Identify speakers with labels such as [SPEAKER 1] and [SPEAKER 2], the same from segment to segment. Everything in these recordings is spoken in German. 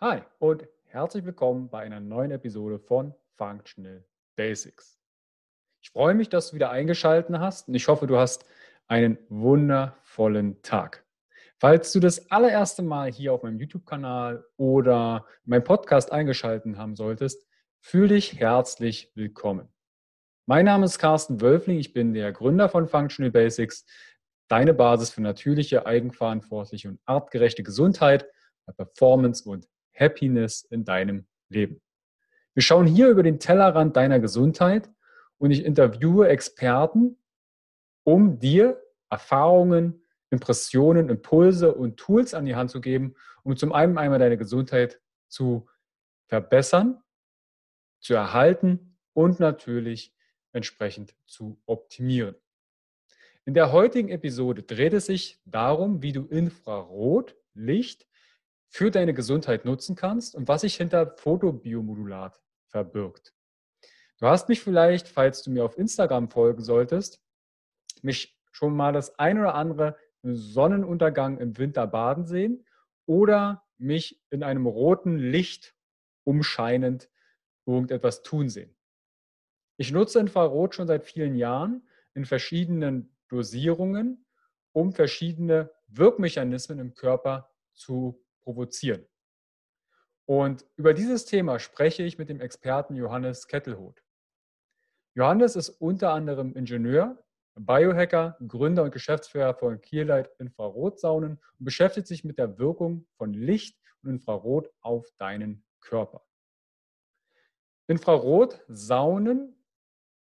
[SPEAKER 1] Hi und herzlich willkommen bei einer neuen Episode von Functional Basics. Ich freue mich, dass du wieder eingeschaltet hast und ich hoffe, du hast einen wundervollen Tag. Falls du das allererste Mal hier auf meinem YouTube-Kanal oder meinem Podcast eingeschaltet haben solltest, fühle dich herzlich willkommen. Mein Name ist Carsten Wölfling, ich bin der Gründer von Functional Basics, deine Basis für natürliche, eigenverantwortliche und artgerechte Gesundheit, Performance und Happiness in deinem Leben. Wir schauen hier über den Tellerrand deiner Gesundheit und ich interviewe Experten, um dir Erfahrungen, Impressionen, Impulse und Tools an die Hand zu geben, um zum einen einmal deine Gesundheit zu verbessern, zu erhalten und natürlich entsprechend zu optimieren. In der heutigen Episode dreht es sich darum, wie du Infrarotlicht für deine Gesundheit nutzen kannst und was sich hinter Fotobiomodulat verbirgt. Du hast mich vielleicht, falls du mir auf Instagram folgen solltest, mich schon mal das ein oder andere Sonnenuntergang im Winter baden sehen oder mich in einem roten Licht umscheinend irgendetwas tun sehen. Ich nutze Infrarot schon seit vielen Jahren in verschiedenen Dosierungen, um verschiedene Wirkmechanismen im Körper zu provozieren. Und über dieses Thema spreche ich mit dem Experten Johannes Kettelhoth. Johannes ist unter anderem Ingenieur, Biohacker, Gründer und Geschäftsführer von Clearlight Infrarotsaunen und beschäftigt sich mit der Wirkung von Licht und Infrarot auf deinen Körper. Infrarotsaunen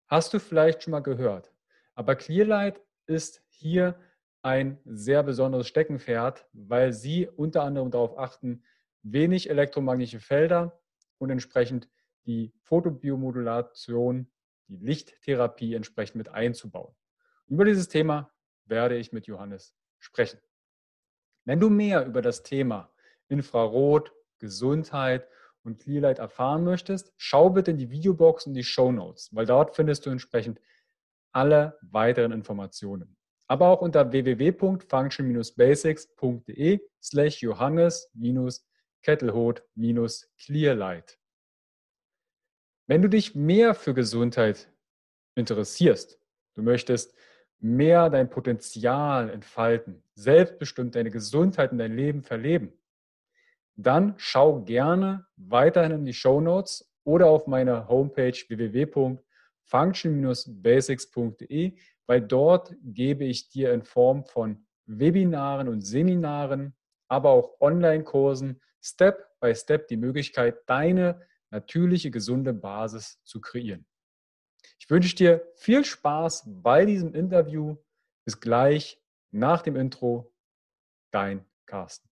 [SPEAKER 1] hast du vielleicht schon mal gehört, aber Clearlight ist hier ein sehr besonderes Steckenpferd, weil sie unter anderem darauf achten, wenig elektromagnetische Felder und entsprechend die Fotobiomodulation, die Lichttherapie entsprechend mit einzubauen. Über dieses Thema werde ich mit Johannes sprechen. Wenn du mehr über das Thema Infrarot, Gesundheit und Clearlight erfahren möchtest, schau bitte in die Videobox und die Show Notes, weil dort findest du entsprechend alle weiteren Informationen aber auch unter www.function-basics.de slash Johannes-Kettelhot-Clearlight. Wenn du dich mehr für Gesundheit interessierst, du möchtest mehr dein Potenzial entfalten, selbstbestimmt deine Gesundheit in dein Leben verleben, dann schau gerne weiterhin in die Show Notes oder auf meine Homepage www.function-basics.de weil dort gebe ich dir in Form von Webinaren und Seminaren, aber auch Online-Kursen Step by Step die Möglichkeit, deine natürliche, gesunde Basis zu kreieren. Ich wünsche dir viel Spaß bei diesem Interview. Bis gleich nach dem Intro. Dein Carsten.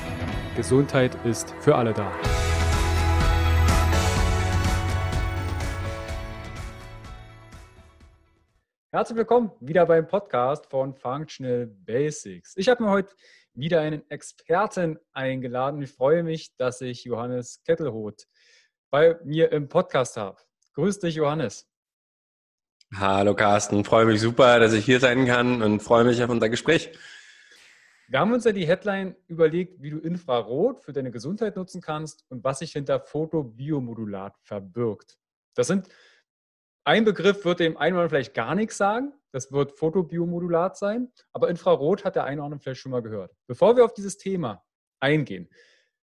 [SPEAKER 1] Gesundheit ist für alle da. Herzlich willkommen wieder beim Podcast von Functional Basics. Ich habe mir heute wieder einen Experten eingeladen. Ich freue mich, dass ich Johannes Kettelhoth bei mir im Podcast habe. Grüß dich, Johannes.
[SPEAKER 2] Hallo Carsten, freue mich super, dass ich hier sein kann und freue mich auf unser Gespräch.
[SPEAKER 1] Wir haben uns ja die Headline überlegt, wie du Infrarot für deine Gesundheit nutzen kannst und was sich hinter Photobiomodulat verbirgt. Das sind ein Begriff wird dem einen anderen vielleicht gar nichts sagen. Das wird Photobiomodulat sein. Aber Infrarot hat der eine oder andere vielleicht schon mal gehört. Bevor wir auf dieses Thema eingehen,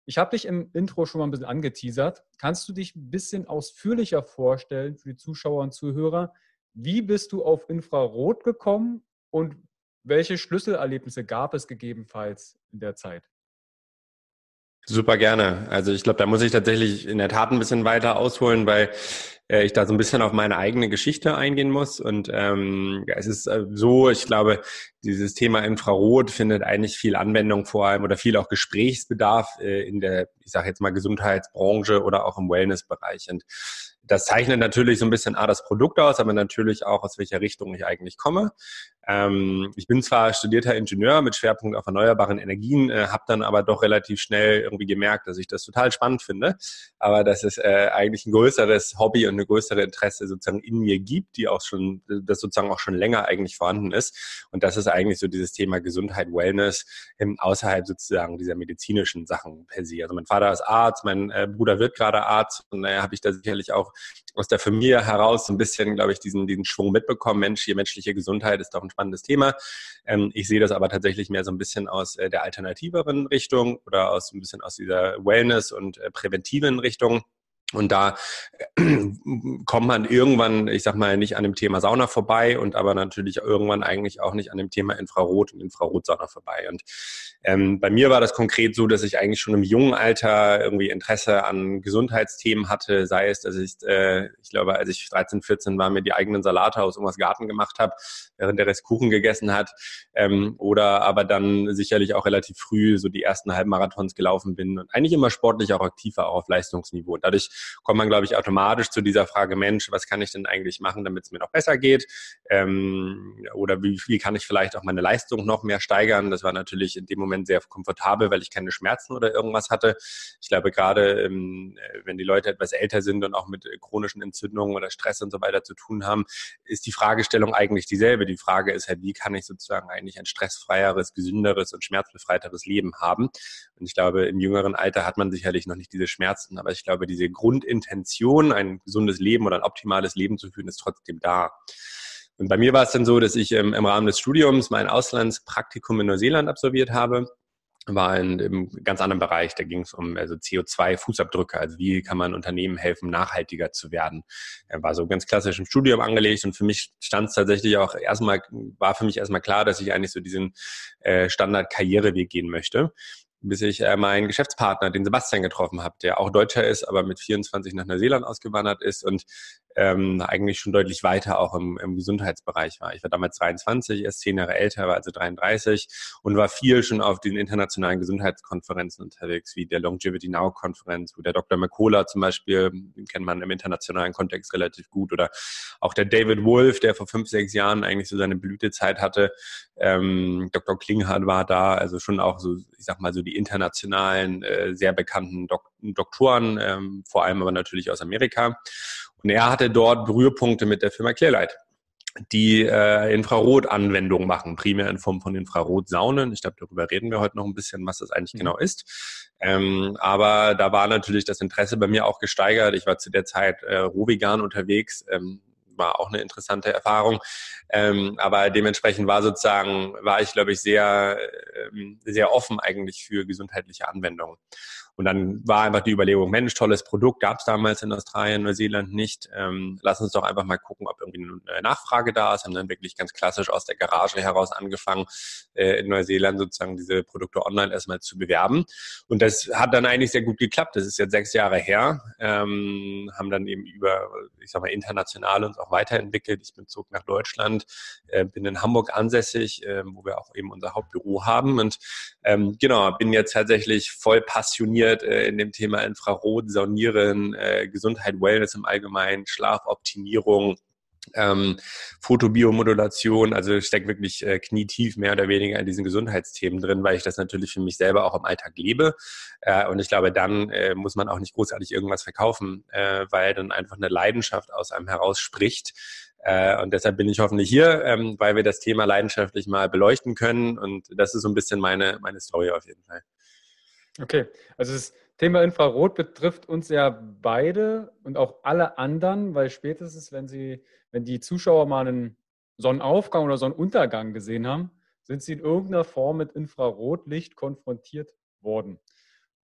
[SPEAKER 1] ich habe dich im Intro schon mal ein bisschen angeteasert. Kannst du dich ein bisschen ausführlicher vorstellen für die Zuschauer und Zuhörer? Wie bist du auf Infrarot gekommen und welche Schlüsselerlebnisse gab es gegebenenfalls in der Zeit?
[SPEAKER 2] Super gerne. Also ich glaube, da muss ich tatsächlich in der Tat ein bisschen weiter ausholen, weil äh, ich da so ein bisschen auf meine eigene Geschichte eingehen muss. Und ähm, es ist äh, so, ich glaube, dieses Thema Infrarot findet eigentlich viel Anwendung vor allem oder viel auch Gesprächsbedarf äh, in der, ich sage jetzt mal, Gesundheitsbranche oder auch im Wellnessbereich. Und das zeichnet natürlich so ein bisschen A, das Produkt aus, aber natürlich auch, aus welcher Richtung ich eigentlich komme. Ähm, ich bin zwar studierter Ingenieur mit Schwerpunkt auf erneuerbaren Energien, äh, habe dann aber doch relativ schnell irgendwie gemerkt, dass ich das total spannend finde, aber dass es äh, eigentlich ein größeres Hobby und eine größere Interesse sozusagen in mir gibt, die auch schon, das sozusagen auch schon länger eigentlich vorhanden ist. Und das ist eigentlich so dieses Thema Gesundheit, Wellness ähm, außerhalb sozusagen dieser medizinischen Sachen per se. Also mein Vater ist Arzt, mein äh, Bruder wird gerade Arzt und daher habe ich da sicherlich auch aus der Familie heraus so ein bisschen, glaube ich, diesen, diesen Schwung mitbekommen. Mensch, hier menschliche Gesundheit ist doch ein spannendes Thema. Ähm, ich sehe das aber tatsächlich mehr so ein bisschen aus äh, der alternativeren Richtung oder aus ein bisschen aus dieser Wellness- und äh, präventiven Richtung. Und da äh, kommt man irgendwann, ich sag mal, nicht an dem Thema Sauna vorbei und aber natürlich irgendwann eigentlich auch nicht an dem Thema Infrarot und Infrarotsauna vorbei. Und ähm, bei mir war das konkret so, dass ich eigentlich schon im jungen Alter irgendwie Interesse an Gesundheitsthemen hatte, sei es, dass ich, äh, ich glaube, als ich 13, 14 war, mir die eigenen Salate aus irgendwas Garten gemacht habe, während der Rest Kuchen gegessen hat, ähm, oder aber dann sicherlich auch relativ früh so die ersten Halbmarathons gelaufen bin und eigentlich immer sportlich auch aktiv war, auch auf Leistungsniveau. Und dadurch kommt man, glaube ich, automatisch zu dieser Frage, Mensch, was kann ich denn eigentlich machen, damit es mir noch besser geht? Ähm, oder wie, wie kann ich vielleicht auch meine Leistung noch mehr steigern? Das war natürlich in dem Moment sehr komfortabel, weil ich keine Schmerzen oder irgendwas hatte. Ich glaube, gerade ähm, wenn die Leute etwas älter sind und auch mit chronischen Entzündungen oder Stress und so weiter zu tun haben, ist die Fragestellung eigentlich dieselbe. Die Frage ist halt, wie kann ich sozusagen eigentlich ein stressfreieres, gesünderes und schmerzbefreiteres Leben haben? Und ich glaube, im jüngeren Alter hat man sicherlich noch nicht diese Schmerzen, aber ich glaube, diese Grundintention, ein gesundes Leben oder ein optimales Leben zu führen, ist trotzdem da. Und bei mir war es dann so, dass ich ähm, im Rahmen des Studiums mein Auslandspraktikum in Neuseeland absolviert habe war in einem ganz anderen Bereich. Da ging es um also CO2-Fußabdrücke, also wie kann man Unternehmen helfen, nachhaltiger zu werden. Er war so ganz klassisch im Studium angelegt und für mich stand es tatsächlich auch erstmal, war für mich erstmal klar, dass ich eigentlich so diesen äh, Standard-Karriereweg gehen möchte bis ich äh, meinen Geschäftspartner, den Sebastian, getroffen habe, der auch Deutscher ist, aber mit 24 nach Neuseeland ausgewandert ist. Und ähm, eigentlich schon deutlich weiter auch im, im Gesundheitsbereich war. Ich war damals 23, erst zehn Jahre älter, war also 33 und war viel schon auf den internationalen Gesundheitskonferenzen unterwegs, wie der Longevity Now Konferenz, wo der Dr. McCullough zum Beispiel, den kennt man im internationalen Kontext relativ gut, oder auch der David Wolf, der vor fünf, sechs Jahren eigentlich so seine Blütezeit hatte. Ähm, Dr. Klinghardt war da, also schon auch so, ich sag mal so die internationalen, äh, sehr bekannten Dok Doktoren, ähm, vor allem aber natürlich aus Amerika. Und er hatte dort Berührpunkte mit der Firma Clearlight die äh, Infrarotanwendungen machen, primär in Form von Infrarotsaunen. Ich glaube, darüber reden wir heute noch ein bisschen, was das eigentlich mhm. genau ist. Ähm, aber da war natürlich das Interesse bei mir auch gesteigert. Ich war zu der Zeit äh, rohvegan unterwegs, ähm, war auch eine interessante Erfahrung. Ähm, aber dementsprechend war sozusagen, war ich, glaube ich, sehr, ähm, sehr offen eigentlich für gesundheitliche Anwendungen. Und dann war einfach die Überlegung, Mensch, tolles Produkt, gab es damals in Australien, Neuseeland nicht. Ähm, lass uns doch einfach mal gucken, ob irgendwie eine Nachfrage da ist. Haben dann wirklich ganz klassisch aus der Garage heraus angefangen, äh, in Neuseeland sozusagen diese Produkte online erstmal zu bewerben. Und das hat dann eigentlich sehr gut geklappt. Das ist jetzt sechs Jahre her. Ähm, haben dann eben über, ich sag mal, international uns auch weiterentwickelt. Ich bin zurück nach Deutschland, äh, bin in Hamburg ansässig, äh, wo wir auch eben unser Hauptbüro haben. Und ähm, genau, bin jetzt tatsächlich voll passioniert trainiert äh, in dem Thema Infrarot, Saunieren, äh, Gesundheit, Wellness im Allgemeinen, Schlafoptimierung, ähm, Fotobiomodulation, also ich stecke wirklich äh, knietief mehr oder weniger in diesen Gesundheitsthemen drin, weil ich das natürlich für mich selber auch im Alltag lebe. Äh, und ich glaube, dann äh, muss man auch nicht großartig irgendwas verkaufen, äh, weil dann einfach eine Leidenschaft aus einem heraus spricht. Äh, und deshalb bin ich hoffentlich hier, ähm, weil wir das Thema leidenschaftlich mal beleuchten können. Und das ist so ein bisschen meine, meine Story auf jeden Fall.
[SPEAKER 1] Okay, also das Thema Infrarot betrifft uns ja beide und auch alle anderen, weil spätestens, wenn sie, wenn die Zuschauer mal einen Sonnenaufgang oder Sonnenuntergang gesehen haben, sind sie in irgendeiner Form mit Infrarotlicht konfrontiert worden.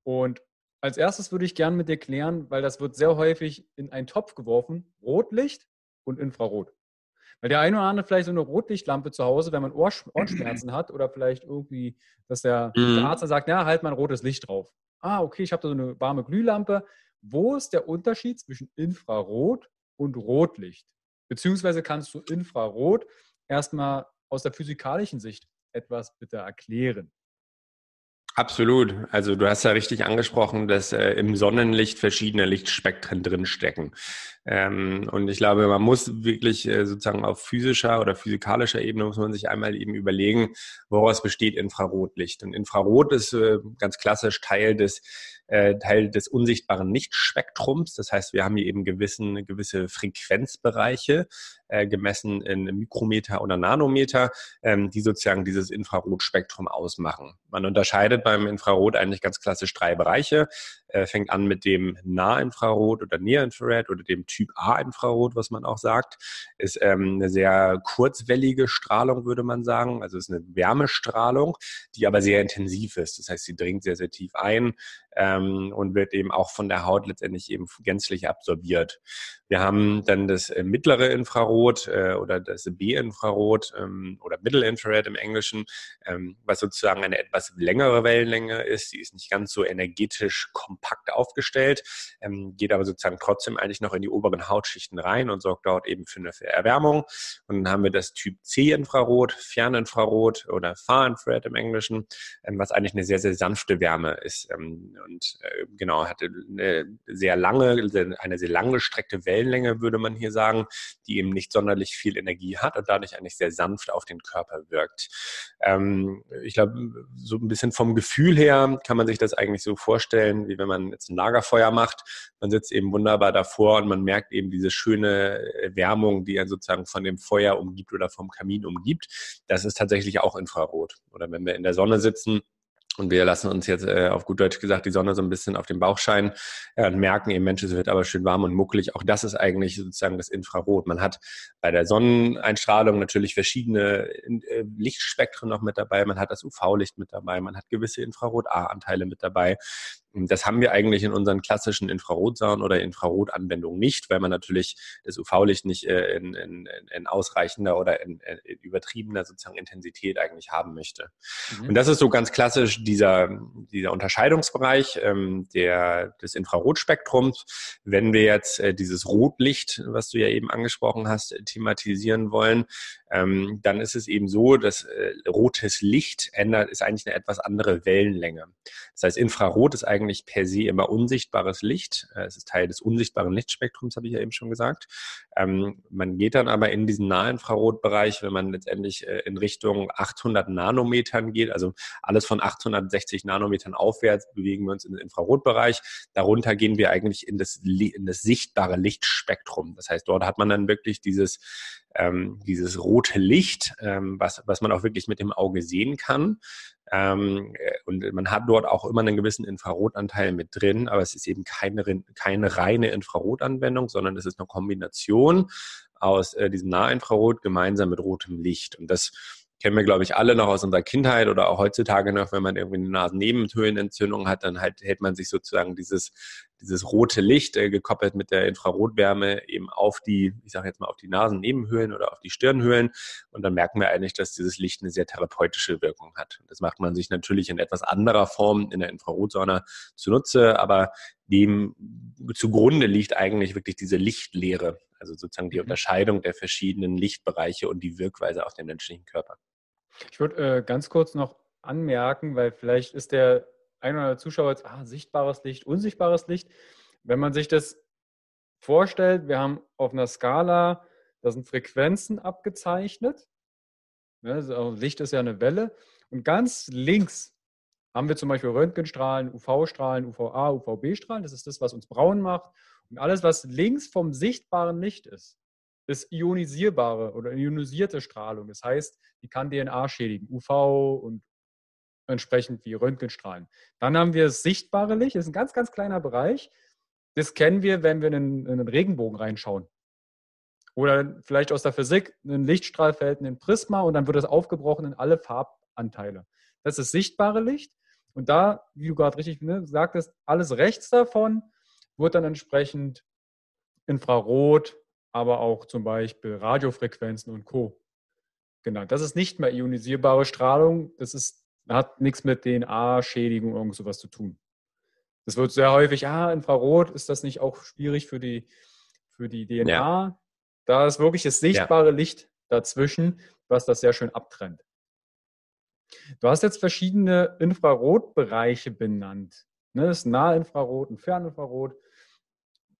[SPEAKER 1] Und als erstes würde ich gerne mit dir klären, weil das wird sehr häufig in einen Topf geworfen, Rotlicht und Infrarot. Weil der eine oder andere vielleicht so eine Rotlichtlampe zu Hause, wenn man Ohrschmerzen hat oder vielleicht irgendwie, dass der, mhm. der Arzt dann sagt, ja, halt mal ein rotes Licht drauf. ah, okay, ich habe da so eine warme Glühlampe. Wo ist der Unterschied zwischen Infrarot und Rotlicht? Beziehungsweise kannst du Infrarot erstmal aus der physikalischen Sicht etwas bitte erklären?
[SPEAKER 2] Absolut. Also du hast ja richtig angesprochen, dass äh, im Sonnenlicht verschiedene Lichtspektren drinstecken. Ähm, und ich glaube, man muss wirklich äh, sozusagen auf physischer oder physikalischer Ebene muss man sich einmal eben überlegen, woraus besteht Infrarotlicht. Und Infrarot ist äh, ganz klassisch Teil des äh, Teil des unsichtbaren Lichtspektrums. Das heißt, wir haben hier eben gewissen, gewisse Frequenzbereiche äh, gemessen in Mikrometer oder Nanometer, ähm, die sozusagen dieses Infrarotspektrum ausmachen. Man unterscheidet beim Infrarot eigentlich ganz klassisch drei Bereiche. Äh, fängt an mit dem Nahinfrarot oder Near-Infrared oder dem Typ A-Infrarot, was man auch sagt. Ist ähm, eine sehr kurzwellige Strahlung, würde man sagen. Also ist eine Wärmestrahlung, die aber sehr intensiv ist. Das heißt, sie dringt sehr, sehr tief ein ähm, und wird eben auch von der Haut letztendlich eben gänzlich absorbiert. Wir haben dann das äh, mittlere Infrarot äh, oder das B-Infrarot ähm, oder Middle Infrared im Englischen, ähm, was sozusagen eine etwas längere Wellenlänge ist. Die ist nicht ganz so energetisch kompakt aufgestellt, ähm, geht aber sozusagen trotzdem eigentlich noch in die oberen Hautschichten rein und sorgt dort eben für eine Erwärmung. Und dann haben wir das Typ C-Infrarot, Ferninfrarot oder Far Infrared im Englischen, ähm, was eigentlich eine sehr, sehr sanfte Wärme ist ähm, und äh, genau hatte eine sehr lange, eine sehr lange gestreckte Wellen Wellenlänge, würde man hier sagen, die eben nicht sonderlich viel Energie hat und dadurch eigentlich sehr sanft auf den Körper wirkt. Ähm, ich glaube, so ein bisschen vom Gefühl her kann man sich das eigentlich so vorstellen, wie wenn man jetzt ein Lagerfeuer macht. Man sitzt eben wunderbar davor und man merkt eben diese schöne Wärmung, die er sozusagen von dem Feuer umgibt oder vom Kamin umgibt. Das ist tatsächlich auch Infrarot. Oder wenn wir in der Sonne sitzen, und wir lassen uns jetzt äh, auf gut Deutsch gesagt die Sonne so ein bisschen auf den Bauch scheinen äh, und merken eben, Mensch, es wird aber schön warm und muckelig. Auch das ist eigentlich sozusagen das Infrarot. Man hat bei der Sonneneinstrahlung natürlich verschiedene äh, Lichtspektren noch mit dabei. Man hat das UV-Licht mit dabei. Man hat gewisse Infrarot-A-Anteile mit dabei. Das haben wir eigentlich in unseren klassischen Infrarotsaunen oder Infrarotanwendungen nicht, weil man natürlich das UV-Licht nicht äh, in, in, in ausreichender oder in, in, übertriebener sozusagen Intensität eigentlich haben möchte. Mhm. Und das ist so ganz klassisch dieser, dieser Unterscheidungsbereich ähm, der, des Infrarotspektrums. Wenn wir jetzt äh, dieses Rotlicht, was du ja eben angesprochen hast, thematisieren wollen, ähm, dann ist es eben so, dass äh, rotes Licht ändert, ist eigentlich eine etwas andere Wellenlänge. Das heißt, Infrarot ist eigentlich per se immer unsichtbares Licht. Äh, es ist Teil des unsichtbaren Lichtspektrums, habe ich ja eben schon gesagt. Ähm, man geht dann aber in diesen Nahinfrarotbereich, wenn man letztendlich äh, in Richtung 800 Nanometern geht, also alles von 860 Nanometern aufwärts bewegen wir uns in den Infrarotbereich. Darunter gehen wir eigentlich in das, in das sichtbare Lichtspektrum. Das heißt, dort hat man dann wirklich dieses ähm, dieses rote Licht, ähm, was, was man auch wirklich mit dem Auge sehen kann. Ähm, äh, und man hat dort auch immer einen gewissen Infrarotanteil mit drin, aber es ist eben keine, keine reine Infrarotanwendung, sondern es ist eine Kombination aus äh, diesem Nahinfrarot gemeinsam mit rotem Licht. Und das kennen wir, glaube ich, alle noch aus unserer Kindheit oder auch heutzutage noch, wenn man irgendwie eine Nasennebenhöhlenentzündung hat, dann halt hält man sich sozusagen dieses, dieses rote Licht äh, gekoppelt mit der Infrarotwärme eben auf die, ich sage jetzt mal, auf die Nasennebenhöhlen oder auf die Stirnhöhlen. Und dann merken wir eigentlich, dass dieses Licht eine sehr therapeutische Wirkung hat. Das macht man sich natürlich in etwas anderer Form in der Infrarotsonne zunutze, aber dem zugrunde liegt eigentlich wirklich diese Lichtlehre, also sozusagen die mhm. Unterscheidung der verschiedenen Lichtbereiche und die Wirkweise auf den menschlichen Körper.
[SPEAKER 1] Ich würde äh, ganz kurz noch anmerken, weil vielleicht ist der ein oder andere Zuschauer jetzt, ah, sichtbares Licht, unsichtbares Licht. Wenn man sich das vorstellt, wir haben auf einer Skala, da sind Frequenzen abgezeichnet. Ja, also Licht ist ja eine Welle. Und ganz links haben wir zum Beispiel Röntgenstrahlen, UV-Strahlen, UVA, UVB-Strahlen. Das ist das, was uns braun macht. Und alles, was links vom sichtbaren Licht ist, ist ionisierbare oder ionisierte Strahlung. Das heißt, die kann DNA schädigen, UV und entsprechend wie Röntgenstrahlen. Dann haben wir das sichtbare Licht, das ist ein ganz, ganz kleiner Bereich. Das kennen wir, wenn wir in einen, in einen Regenbogen reinschauen. Oder vielleicht aus der Physik, ein Lichtstrahl fällt in ein Prisma und dann wird es aufgebrochen in alle Farbanteile. Das ist sichtbare Licht. Und da, wie du gerade richtig ne, sagtest, alles rechts davon wird dann entsprechend Infrarot, aber auch zum Beispiel Radiofrequenzen und Co. genannt. Das ist nicht mehr ionisierbare Strahlung, das ist, hat nichts mit DNA-Schädigung oder irgend sowas zu tun. Das wird sehr häufig, ah, Infrarot, ist das nicht auch schwierig für die, für die DNA? Ja. Da ist wirklich das sichtbare ja. Licht dazwischen, was das sehr schön abtrennt. Du hast jetzt verschiedene Infrarotbereiche benannt. Ne, das Nahinfrarot und Ferninfrarot.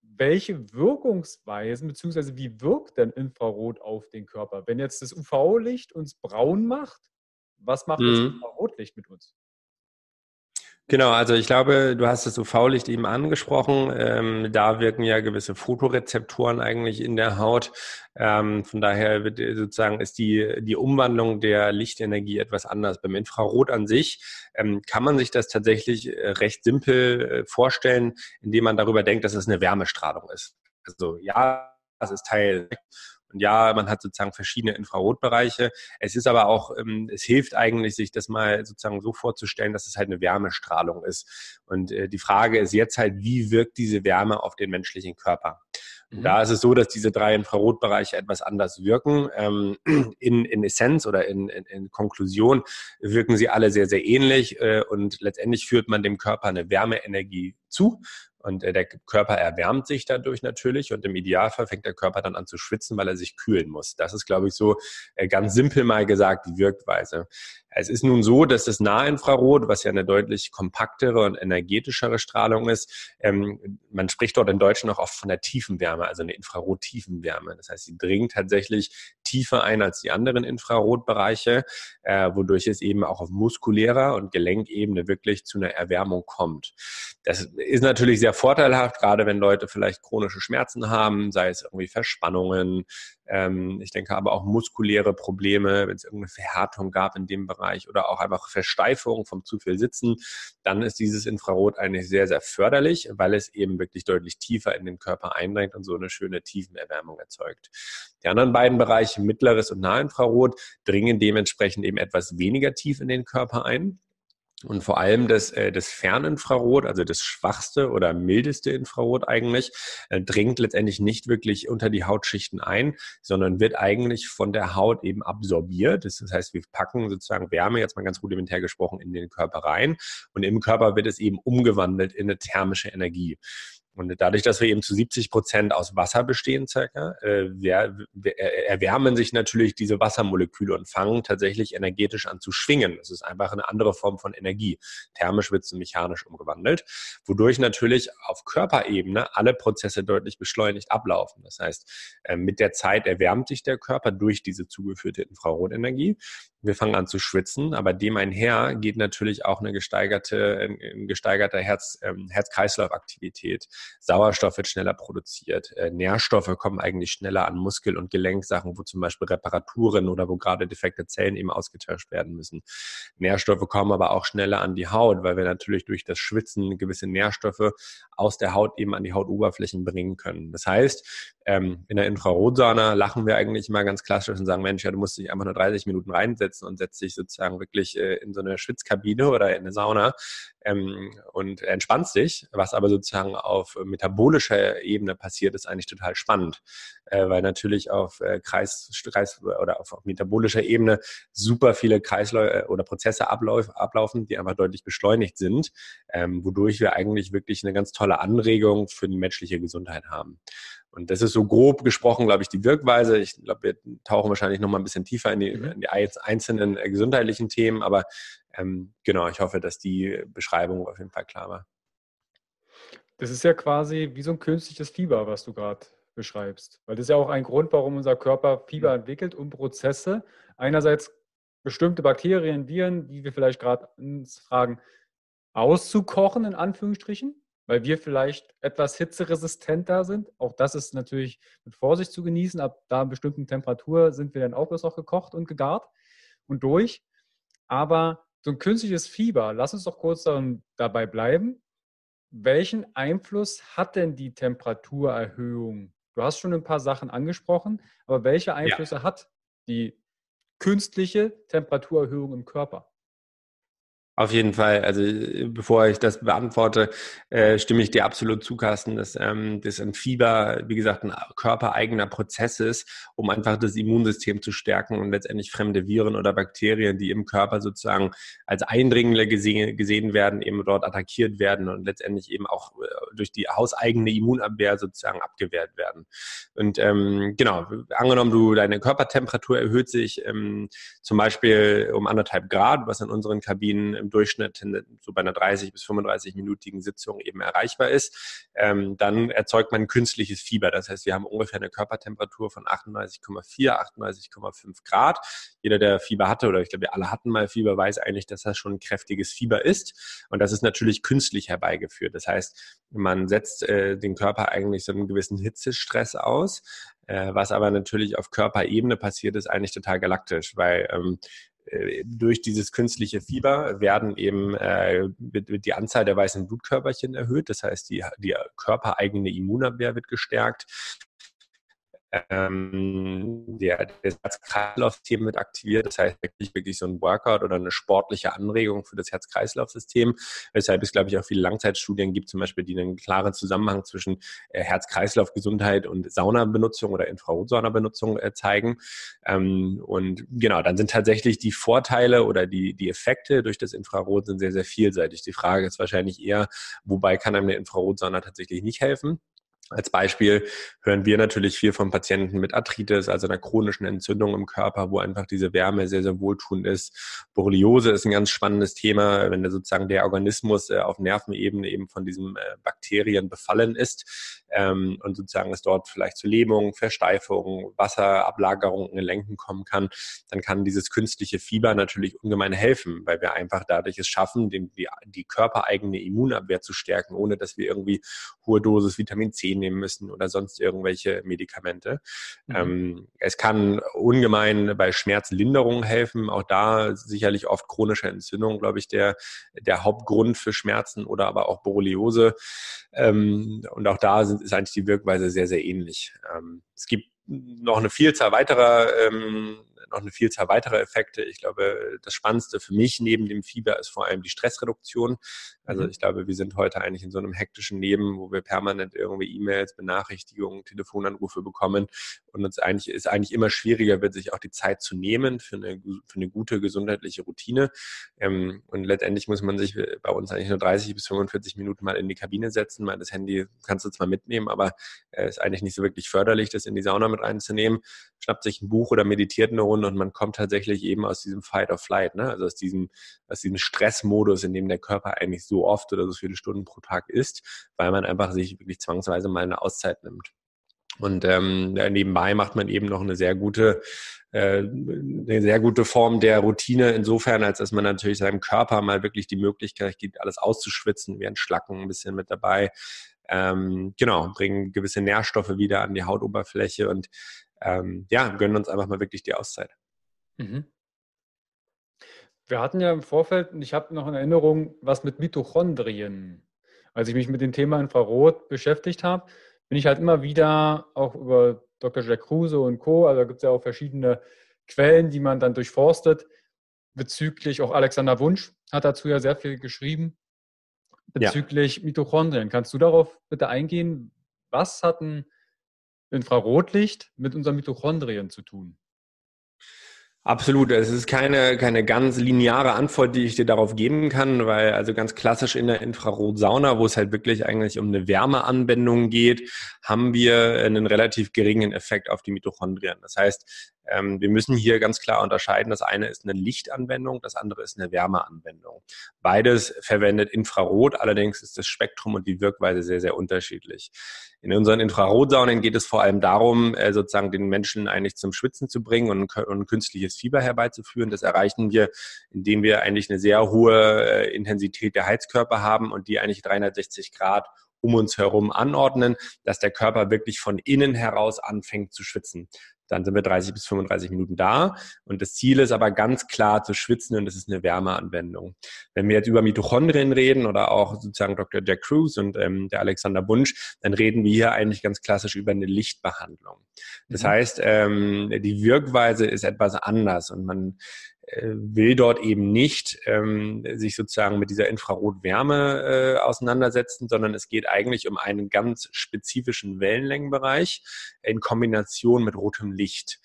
[SPEAKER 1] Welche Wirkungsweisen bzw. wie wirkt denn Infrarot auf den Körper? Wenn jetzt das UV-Licht uns braun macht, was macht mhm. das Infrarotlicht mit uns?
[SPEAKER 2] Genau, also ich glaube, du hast das UV-Licht eben angesprochen. Ähm, da wirken ja gewisse Fotorezeptoren eigentlich in der Haut. Ähm, von daher wird äh, sozusagen ist die, die Umwandlung der Lichtenergie etwas anders. Beim Infrarot an sich ähm, kann man sich das tatsächlich äh, recht simpel äh, vorstellen, indem man darüber denkt, dass es eine Wärmestrahlung ist. Also ja, das ist Teil und ja, man hat sozusagen verschiedene Infrarotbereiche. Es ist aber auch, ähm, es hilft eigentlich, sich das mal sozusagen so vorzustellen, dass es halt eine Wärmestrahlung ist. Und äh, die Frage ist jetzt halt, wie wirkt diese Wärme auf den menschlichen Körper? Mhm. Da ist es so, dass diese drei Infrarotbereiche etwas anders wirken. Ähm, in, in Essenz oder in, in, in Konklusion wirken sie alle sehr, sehr ähnlich äh, und letztendlich führt man dem Körper eine Wärmeenergie zu und äh, der Körper erwärmt sich dadurch natürlich und im Idealfall fängt der Körper dann an zu schwitzen, weil er sich kühlen muss. Das ist, glaube ich, so äh, ganz simpel mal gesagt die Wirkweise. Es ist nun so, dass das Nahinfrarot, was ja eine deutlich kompaktere und energetischere Strahlung ist, ähm, man spricht dort in Deutschen auch oft von der Tiefenwärme, also eine Infrarot-Tiefenwärme. Das heißt, sie dringt tatsächlich tiefer ein als die anderen Infrarotbereiche, äh, wodurch es eben auch auf muskulärer und Gelenkebene wirklich zu einer Erwärmung kommt. Das ist natürlich sehr vorteilhaft, gerade wenn Leute vielleicht chronische Schmerzen haben, sei es irgendwie Verspannungen, ähm, ich denke aber auch muskuläre Probleme, wenn es irgendeine Verhärtung gab in dem Bereich oder auch einfach Versteifung vom zu viel Sitzen, dann ist dieses Infrarot eigentlich sehr, sehr förderlich, weil es eben wirklich deutlich tiefer in den Körper eindringt und so eine schöne Tiefenerwärmung erzeugt. Die anderen beiden Bereiche, mittleres und Nahinfrarot, dringen dementsprechend eben etwas weniger tief in den Körper ein. Und vor allem das, äh, das Ferninfrarot, also das schwachste oder mildeste Infrarot eigentlich, äh, dringt letztendlich nicht wirklich unter die Hautschichten ein, sondern wird eigentlich von der Haut eben absorbiert. Das heißt, wir packen sozusagen Wärme, jetzt mal ganz rudimentär gesprochen, in den Körper rein und im Körper wird es eben umgewandelt in eine thermische Energie. Und dadurch, dass wir eben zu 70 Prozent aus Wasser bestehen, circa, äh, wir, erwärmen sich natürlich diese Wassermoleküle und fangen tatsächlich energetisch an zu schwingen. Das ist einfach eine andere Form von Energie. Thermisch wird sie mechanisch umgewandelt, wodurch natürlich auf Körperebene alle Prozesse deutlich beschleunigt ablaufen. Das heißt, äh, mit der Zeit erwärmt sich der Körper durch diese zugeführte Infrarotenergie wir fangen an zu schwitzen, aber dem einher geht natürlich auch eine gesteigerte, ein gesteigerter Herz, ähm, Herz-Kreislauf-Aktivität. Sauerstoff wird schneller produziert, äh, Nährstoffe kommen eigentlich schneller an Muskel- und Gelenksachen, wo zum Beispiel Reparaturen oder wo gerade defekte Zellen eben ausgetauscht werden müssen. Nährstoffe kommen aber auch schneller an die Haut, weil wir natürlich durch das Schwitzen gewisse Nährstoffe aus der Haut eben an die Hautoberflächen bringen können. Das heißt, ähm, in der Infrarotsauna lachen wir eigentlich immer ganz klassisch und sagen, Mensch, ja, du musst dich einfach nur 30 Minuten reinsetzen und setzt dich sozusagen wirklich äh, in so eine Schwitzkabine oder in eine Sauna ähm, und entspannst dich. Was aber sozusagen auf metabolischer Ebene passiert, ist eigentlich total spannend, äh, weil natürlich auf äh, Kreis, Kreis oder auf, auf, metabolischer Ebene super viele Kreisläufe äh, oder Prozesse ablauf, ablaufen, die einfach deutlich beschleunigt sind, ähm, wodurch wir eigentlich wirklich eine ganz tolle Anregung für die menschliche Gesundheit haben. Und das ist so grob gesprochen, glaube ich, die Wirkweise. Ich glaube, wir tauchen wahrscheinlich noch mal ein bisschen tiefer in die, mhm. in die einzelnen äh, gesundheitlichen Themen, aber ähm, genau, ich hoffe, dass die Beschreibung auf jeden Fall klar war.
[SPEAKER 1] Das ist ja quasi wie so ein künstliches Fieber, was du gerade beschreibst. Weil das ist ja auch ein Grund, warum unser Körper Fieber mhm. entwickelt, um Prozesse, einerseits bestimmte Bakterien, Viren, wie wir vielleicht gerade uns fragen, auszukochen, in Anführungsstrichen, weil wir vielleicht etwas hitzeresistenter sind. Auch das ist natürlich mit Vorsicht zu genießen. Ab da bestimmten Temperatur sind wir dann auch bloß noch gekocht und gegart und durch. Aber so ein künstliches Fieber, lass uns doch kurz dabei bleiben. Welchen Einfluss hat denn die Temperaturerhöhung? Du hast schon ein paar Sachen angesprochen, aber welche Einflüsse ja. hat die künstliche Temperaturerhöhung im Körper?
[SPEAKER 2] Auf jeden Fall. Also bevor ich das beantworte, äh, stimme ich dir absolut zu, Carsten, dass ähm, das ein Fieber, wie gesagt, ein körpereigener Prozess ist, um einfach das Immunsystem zu stärken und letztendlich fremde Viren oder Bakterien, die im Körper sozusagen als Eindringlinge gesehen, gesehen werden, eben dort attackiert werden und letztendlich eben auch äh, durch die hauseigene Immunabwehr sozusagen abgewehrt werden. Und ähm, genau, angenommen, du deine Körpertemperatur erhöht sich ähm, zum Beispiel um anderthalb Grad, was in unseren Kabinen im Durchschnitt so bei einer 30 bis 35-minütigen Sitzung eben erreichbar ist, ähm, dann erzeugt man künstliches Fieber. Das heißt, wir haben ungefähr eine Körpertemperatur von 38,4, 38,5 Grad. Jeder, der Fieber hatte, oder ich glaube, wir alle hatten mal Fieber, weiß eigentlich, dass das schon ein kräftiges Fieber ist. Und das ist natürlich künstlich herbeigeführt. Das heißt, man setzt äh, den Körper eigentlich so einen gewissen Hitzestress aus. Äh, was aber natürlich auf Körperebene passiert, ist eigentlich total galaktisch, weil ähm, äh, durch dieses künstliche Fieber werden eben äh, wird, die Anzahl der weißen Blutkörperchen erhöht. Das heißt, die, die körpereigene Immunabwehr wird gestärkt ähm, der, das Herz-Kreislauf-System wird aktiviert. Das heißt wirklich, wirklich so ein Workout oder eine sportliche Anregung für das Herz-Kreislauf-System. Weshalb es, glaube ich, auch viele Langzeitstudien gibt, zum Beispiel, die einen klaren Zusammenhang zwischen äh, Herz-Kreislauf-Gesundheit und Saunabenutzung oder Infrarotsauna-Benutzung äh, zeigen. Ähm, und genau, dann sind tatsächlich die Vorteile oder die, die Effekte durch das Infrarot sind sehr, sehr vielseitig. Die Frage ist wahrscheinlich eher, wobei kann einem eine Infrarotsauna tatsächlich nicht helfen? Als Beispiel hören wir natürlich viel von Patienten mit Arthritis, also einer chronischen Entzündung im Körper, wo einfach diese Wärme sehr, sehr wohltuend ist. Borreliose ist ein ganz spannendes Thema, wenn sozusagen der Organismus äh, auf Nervenebene eben von diesen äh, Bakterien befallen ist ähm, und sozusagen es dort vielleicht zu Lähmung, Versteifung, Wasserablagerung in Gelenken kommen kann, dann kann dieses künstliche Fieber natürlich ungemein helfen, weil wir einfach dadurch es schaffen, die körpereigene Immunabwehr zu stärken, ohne dass wir irgendwie hohe Dosis Vitamin C nehmen müssen oder sonst irgendwelche Medikamente. Mhm. Ähm, es kann ungemein bei Schmerzlinderung helfen. Auch da sicherlich oft chronische Entzündung, glaube ich, der, der Hauptgrund für Schmerzen oder aber auch Borreliose. Ähm, und auch da sind, ist eigentlich die Wirkweise sehr, sehr ähnlich. Ähm, es gibt noch eine Vielzahl weiterer ähm, noch eine Vielzahl weiterer Effekte. Ich glaube, das Spannendste für mich neben dem Fieber ist vor allem die Stressreduktion. Also mhm. ich glaube, wir sind heute eigentlich in so einem hektischen Leben, wo wir permanent irgendwie E-Mails, Benachrichtigungen, Telefonanrufe bekommen und uns eigentlich ist eigentlich immer schwieriger wird, sich auch die Zeit zu nehmen für eine, für eine gute gesundheitliche Routine. Ähm, und letztendlich muss man sich bei uns eigentlich nur 30 bis 45 Minuten mal in die Kabine setzen. Mal das Handy kannst du zwar mitnehmen, aber äh, ist eigentlich nicht so wirklich förderlich, das in die Sauna mit reinzunehmen. Schnappt sich ein Buch oder meditiert eine Runde und man kommt tatsächlich eben aus diesem Fight or Flight, ne? also aus diesem, aus diesem Stressmodus, in dem der Körper eigentlich so oft oder so viele Stunden pro Tag ist, weil man einfach sich wirklich zwangsweise mal eine Auszeit nimmt. Und ähm, nebenbei macht man eben noch eine sehr gute äh, eine sehr gute Form der Routine insofern, als dass man natürlich seinem Körper mal wirklich die Möglichkeit gibt, alles auszuschwitzen, ein Schlacken ein bisschen mit dabei. Ähm, genau, bringen gewisse Nährstoffe wieder an die Hautoberfläche und ähm, ja, gönnen uns einfach mal wirklich die Auszeit. Mhm.
[SPEAKER 1] Wir hatten ja im Vorfeld, und ich habe noch in Erinnerung, was mit Mitochondrien. Als ich mich mit dem Thema Infrarot beschäftigt habe, bin ich halt immer wieder auch über Dr. Jack Kruse und Co., also da gibt es ja auch verschiedene Quellen, die man dann durchforstet, bezüglich, auch Alexander Wunsch hat dazu ja sehr viel geschrieben, bezüglich ja. Mitochondrien. Kannst du darauf bitte eingehen? Was hat ein Infrarotlicht mit unseren Mitochondrien zu tun?
[SPEAKER 2] Absolut. Es ist keine, keine ganz lineare Antwort, die ich dir darauf geben kann, weil also ganz klassisch in der Infrarotsauna, wo es halt wirklich eigentlich um eine Wärmeanwendung geht, haben wir einen relativ geringen Effekt auf die Mitochondrien. Das heißt, wir müssen hier ganz klar unterscheiden. Das eine ist eine Lichtanwendung, das andere ist eine Wärmeanwendung. Beides verwendet Infrarot, allerdings ist das Spektrum und die Wirkweise sehr, sehr unterschiedlich. In unseren Infrarotsaunen geht es vor allem darum, äh, sozusagen den Menschen eigentlich zum Schwitzen zu bringen und, und künstliches Fieber herbeizuführen. Das erreichen wir, indem wir eigentlich eine sehr hohe äh, Intensität der Heizkörper haben und die eigentlich 360 Grad um uns herum anordnen, dass der Körper wirklich von innen heraus anfängt zu schwitzen. Dann sind wir 30 bis 35 Minuten da. Und das Ziel ist aber ganz klar zu schwitzen und das ist eine Wärmeanwendung. Wenn wir jetzt über Mitochondrien reden oder auch sozusagen Dr. Jack Cruz und ähm, der Alexander Bunsch, dann reden wir hier eigentlich ganz klassisch über eine Lichtbehandlung. Das mhm. heißt, ähm, die Wirkweise ist etwas anders und man will dort eben nicht ähm, sich sozusagen mit dieser Infrarotwärme äh, auseinandersetzen, sondern es geht eigentlich um einen ganz spezifischen Wellenlängenbereich in Kombination mit rotem Licht.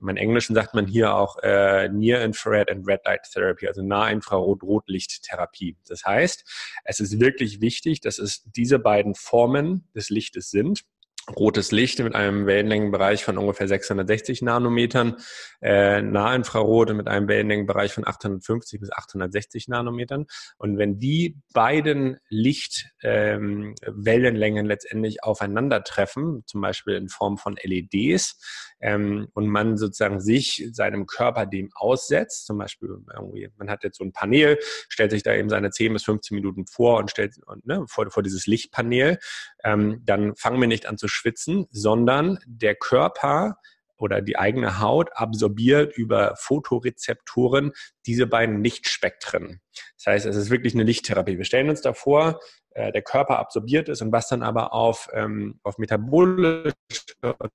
[SPEAKER 2] Im Englischen sagt man hier auch äh, Near Infrared and Red Light Therapy, also Nahinfrarot-Rotlichttherapie. Das heißt, es ist wirklich wichtig, dass es diese beiden Formen des Lichtes sind rotes Licht mit einem Wellenlängenbereich von ungefähr 660 Nanometern, äh, Nahinfrarot mit einem Wellenlängenbereich von 850 bis 860 Nanometern. Und wenn die beiden Lichtwellenlängen ähm, letztendlich aufeinandertreffen, zum Beispiel in Form von LEDs, ähm, und man sozusagen sich seinem Körper dem aussetzt, zum Beispiel irgendwie, man hat jetzt so ein Panel, stellt sich da eben seine 10 bis 15 Minuten vor und stellt ne, vor, vor dieses Lichtpanel, ähm, dann fangen wir nicht an zu schwitzen, sondern der Körper oder die eigene Haut absorbiert über Photorezeptoren diese beiden Lichtspektren. Das heißt, es ist wirklich eine Lichttherapie. Wir stellen uns davor, äh, der Körper absorbiert ist und was dann aber auf, ähm, auf metabolisch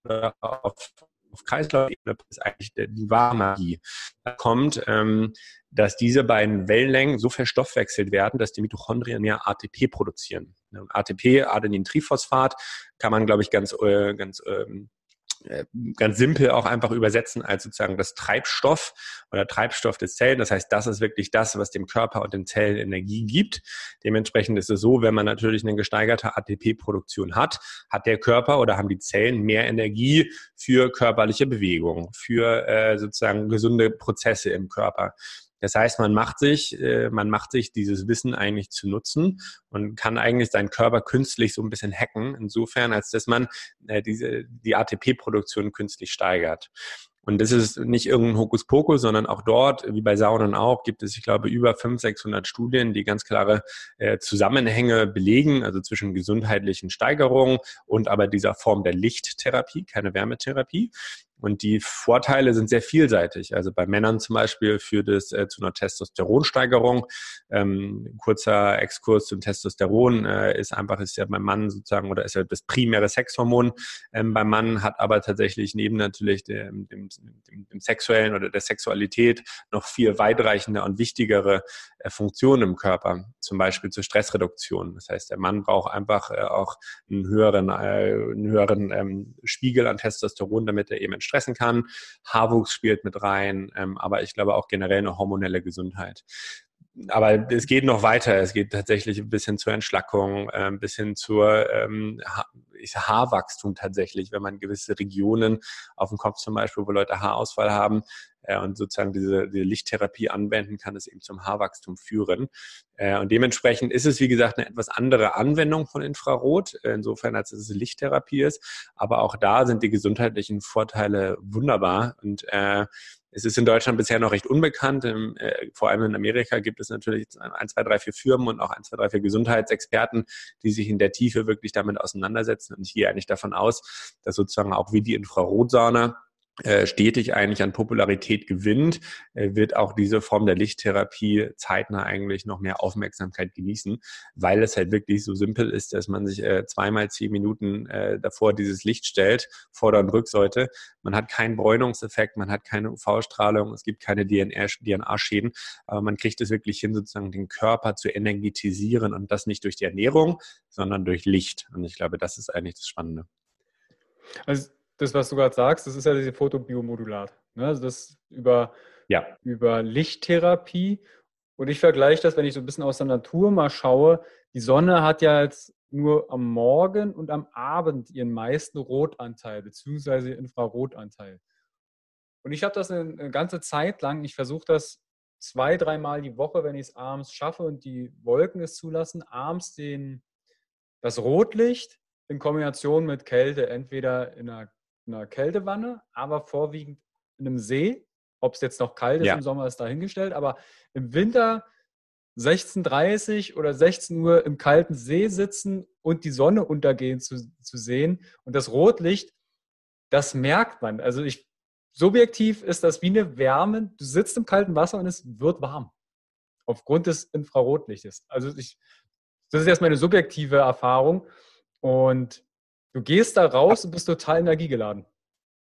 [SPEAKER 2] oder auf auf Kreislaufebene ist eigentlich die Wahrmagie. Da kommt, ähm, dass diese beiden Wellenlängen so verstoffwechselt werden, dass die Mitochondrien mehr ATP produzieren. ATP, Adenin-Triphosphat, kann man, glaube ich, ganz, äh, ganz ähm, äh, ganz simpel auch einfach übersetzen als sozusagen das Treibstoff oder Treibstoff des Zellen. Das heißt, das ist wirklich das, was dem Körper und den Zellen Energie gibt. Dementsprechend ist es so, wenn man natürlich eine gesteigerte ATP-Produktion hat, hat der Körper oder haben die Zellen mehr Energie für körperliche Bewegung, für äh, sozusagen gesunde Prozesse im Körper. Das heißt, man macht sich, äh, man macht sich dieses Wissen eigentlich zu nutzen und kann eigentlich seinen Körper künstlich so ein bisschen hacken, insofern, als dass man äh, diese, die ATP-Produktion künstlich steigert. Und das ist nicht irgendein Hokuspokus, sondern auch dort, wie bei Saunen auch, gibt es, ich glaube, über 500, 600 Studien, die ganz klare äh, Zusammenhänge belegen, also zwischen gesundheitlichen Steigerungen und aber dieser Form der Lichttherapie, keine Wärmetherapie. Und die Vorteile sind sehr vielseitig. Also bei Männern zum Beispiel führt es äh, zu einer Testosteronsteigerung. Ähm, kurzer Exkurs zum Testosteron äh, ist einfach, ist ja beim Mann sozusagen, oder ist ja das primäre Sexhormon ähm, beim Mann, hat aber tatsächlich neben natürlich dem, dem, dem, dem sexuellen oder der Sexualität noch viel weitreichende und wichtigere äh, Funktionen im Körper, zum Beispiel zur Stressreduktion. Das heißt, der Mann braucht einfach äh, auch einen höheren, äh, einen höheren ähm, Spiegel an Testosteron, damit er eben stressen kann. Haarwuchs spielt mit rein, ähm, aber ich glaube auch generell eine hormonelle Gesundheit aber es geht noch weiter. Es geht tatsächlich ein bisschen zur Entschlackung, äh, ein bisschen zur ähm, Haarwachstum tatsächlich, wenn man gewisse Regionen auf dem Kopf zum Beispiel, wo Leute Haarausfall haben, äh, und sozusagen diese, diese Lichttherapie anwenden, kann es eben zum Haarwachstum führen. Äh, und dementsprechend ist es, wie gesagt, eine etwas andere Anwendung von Infrarot, insofern als es Lichttherapie ist. Aber auch da sind die gesundheitlichen Vorteile wunderbar. Und äh, es ist in Deutschland bisher noch recht unbekannt. Im, äh, vor allem in Amerika gibt es natürlich ein, zwei, drei, vier Firmen und auch ein, zwei, drei, vier Gesundheitsexperten, die sich in der Tiefe wirklich damit auseinandersetzen. Und ich gehe eigentlich davon aus, dass sozusagen auch wie die Infrarotsauna stetig eigentlich an Popularität gewinnt, äh, wird auch diese Form der Lichttherapie zeitnah eigentlich noch mehr Aufmerksamkeit genießen, weil es halt wirklich so simpel ist, dass man sich äh, zweimal zehn Minuten davor dieses Licht stellt, Vorder- und Rückseite. Man hat keinen Bräunungseffekt, man hat keine UV-Strahlung, es gibt keine DNA-Schäden, aber man kriegt es wirklich hin, sozusagen den Körper zu energetisieren und das nicht durch die Ernährung, sondern durch Licht. Und ich glaube, das ist eigentlich das Spannende.
[SPEAKER 1] Also das, was du gerade sagst, das ist ja diese Photobiomodulat. Ne? Also das über, ja. über Lichttherapie. Und ich vergleiche das, wenn ich so ein bisschen aus der Natur mal schaue. Die Sonne hat ja jetzt nur am Morgen und am Abend ihren meisten Rotanteil beziehungsweise Infrarotanteil. Und ich habe das eine, ganze Zeit lang, ich versuche das zwei, dreimal die Woche, wenn ich es abends schaffe und die Wolken es zulassen, abends den, das Rotlicht in Kombination mit Kälte, entweder in einer einer Kältewanne, aber vorwiegend in einem See. Ob es jetzt noch kalt ist ja. im Sommer, ist dahingestellt. Aber im Winter 16.30 oder 16 Uhr im kalten See sitzen und die Sonne untergehen zu, zu sehen und das Rotlicht, das merkt man. Also ich, subjektiv ist das wie eine Wärme. Du sitzt im kalten Wasser und es wird warm. Aufgrund des Infrarotlichtes. Also ich, das ist erst meine subjektive Erfahrung. Und Du gehst da raus und bist total energiegeladen.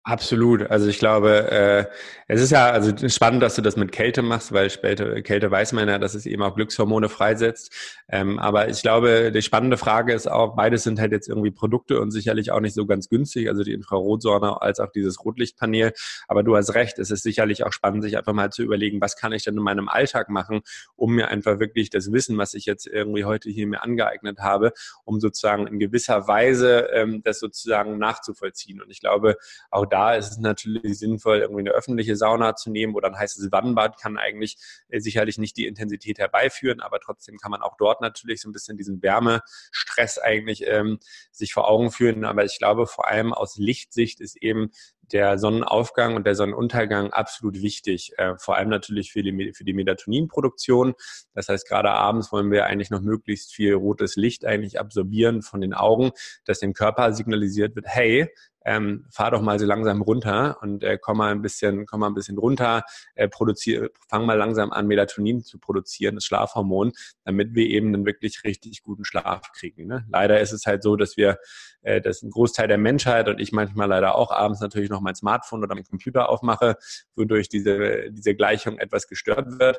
[SPEAKER 2] Absolut. Also ich glaube, äh, es ist ja also spannend, dass du das mit Kälte machst, weil Kälte, Kälte weiß man ja, dass es eben auch Glückshormone freisetzt. Ähm, aber ich glaube, die spannende Frage ist auch, beides sind halt jetzt irgendwie Produkte und sicherlich auch nicht so ganz günstig, also die Infrarotsonne als auch dieses Rotlichtpanel. Aber du hast recht, es ist sicherlich auch spannend, sich einfach mal zu überlegen, was kann ich denn in meinem Alltag machen, um mir einfach wirklich das Wissen, was ich jetzt irgendwie heute hier mir angeeignet habe, um sozusagen in gewisser Weise ähm, das sozusagen nachzuvollziehen. Und ich glaube, auch da da ist es natürlich sinnvoll, irgendwie eine öffentliche Sauna zu nehmen oder ein heißes Wannenbad kann eigentlich äh, sicherlich nicht die Intensität herbeiführen, aber trotzdem kann man auch dort natürlich so ein bisschen diesen Wärmestress eigentlich ähm, sich vor Augen führen. Aber ich glaube, vor allem aus Lichtsicht ist eben der Sonnenaufgang und der Sonnenuntergang absolut wichtig. Äh, vor allem natürlich für die, für die Melatoninproduktion. Das heißt, gerade abends wollen wir eigentlich noch möglichst viel rotes Licht eigentlich absorbieren von den Augen, dass dem Körper signalisiert wird, hey, ähm, fahr doch mal so langsam runter und äh, komm mal ein bisschen, komm mal ein bisschen runter, äh, produzier, fang mal langsam an, Melatonin zu produzieren, das Schlafhormon, damit wir eben einen wirklich richtig guten Schlaf kriegen. Ne? Leider ist es halt so, dass wir, äh, dass ein Großteil der Menschheit und ich manchmal leider auch abends natürlich noch mein Smartphone oder mein Computer aufmache, wodurch diese, diese Gleichung etwas gestört wird.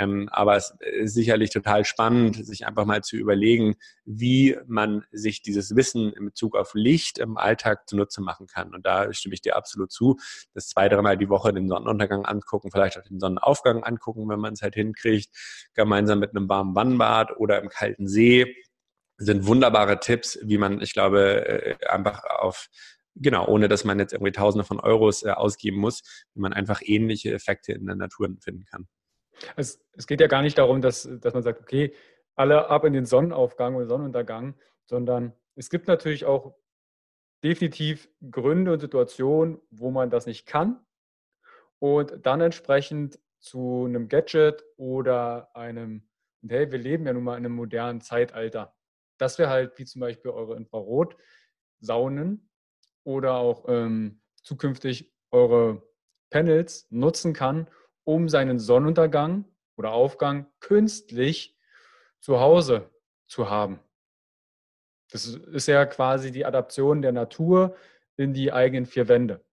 [SPEAKER 2] Ähm, aber es ist sicherlich total spannend, sich einfach mal zu überlegen, wie man sich dieses Wissen in Bezug auf Licht im Alltag zunutze machen kann. Und da stimme ich dir absolut zu, das zwei, dreimal die Woche den Sonnenuntergang angucken, vielleicht auch den Sonnenaufgang angucken, wenn man es halt hinkriegt, gemeinsam mit einem warmen Wannbad oder im kalten See sind wunderbare Tipps, wie man, ich glaube, äh, einfach auf genau, ohne dass man jetzt irgendwie Tausende von Euros äh, ausgeben muss, wie man einfach ähnliche Effekte in der Natur finden kann.
[SPEAKER 1] Es, es geht ja gar nicht darum, dass, dass man sagt, okay, alle ab in den Sonnenaufgang oder Sonnenuntergang, sondern es gibt natürlich auch definitiv Gründe und Situationen, wo man das nicht kann. Und dann entsprechend zu einem Gadget oder einem, hey, wir leben ja nun mal in einem modernen Zeitalter, dass wir halt, wie zum Beispiel eure Infrarot-Saunen oder auch ähm, zukünftig eure Panels nutzen kann, um seinen Sonnenuntergang oder Aufgang künstlich zu Hause zu haben. Das ist ja quasi die Adaption der Natur in die eigenen vier Wände.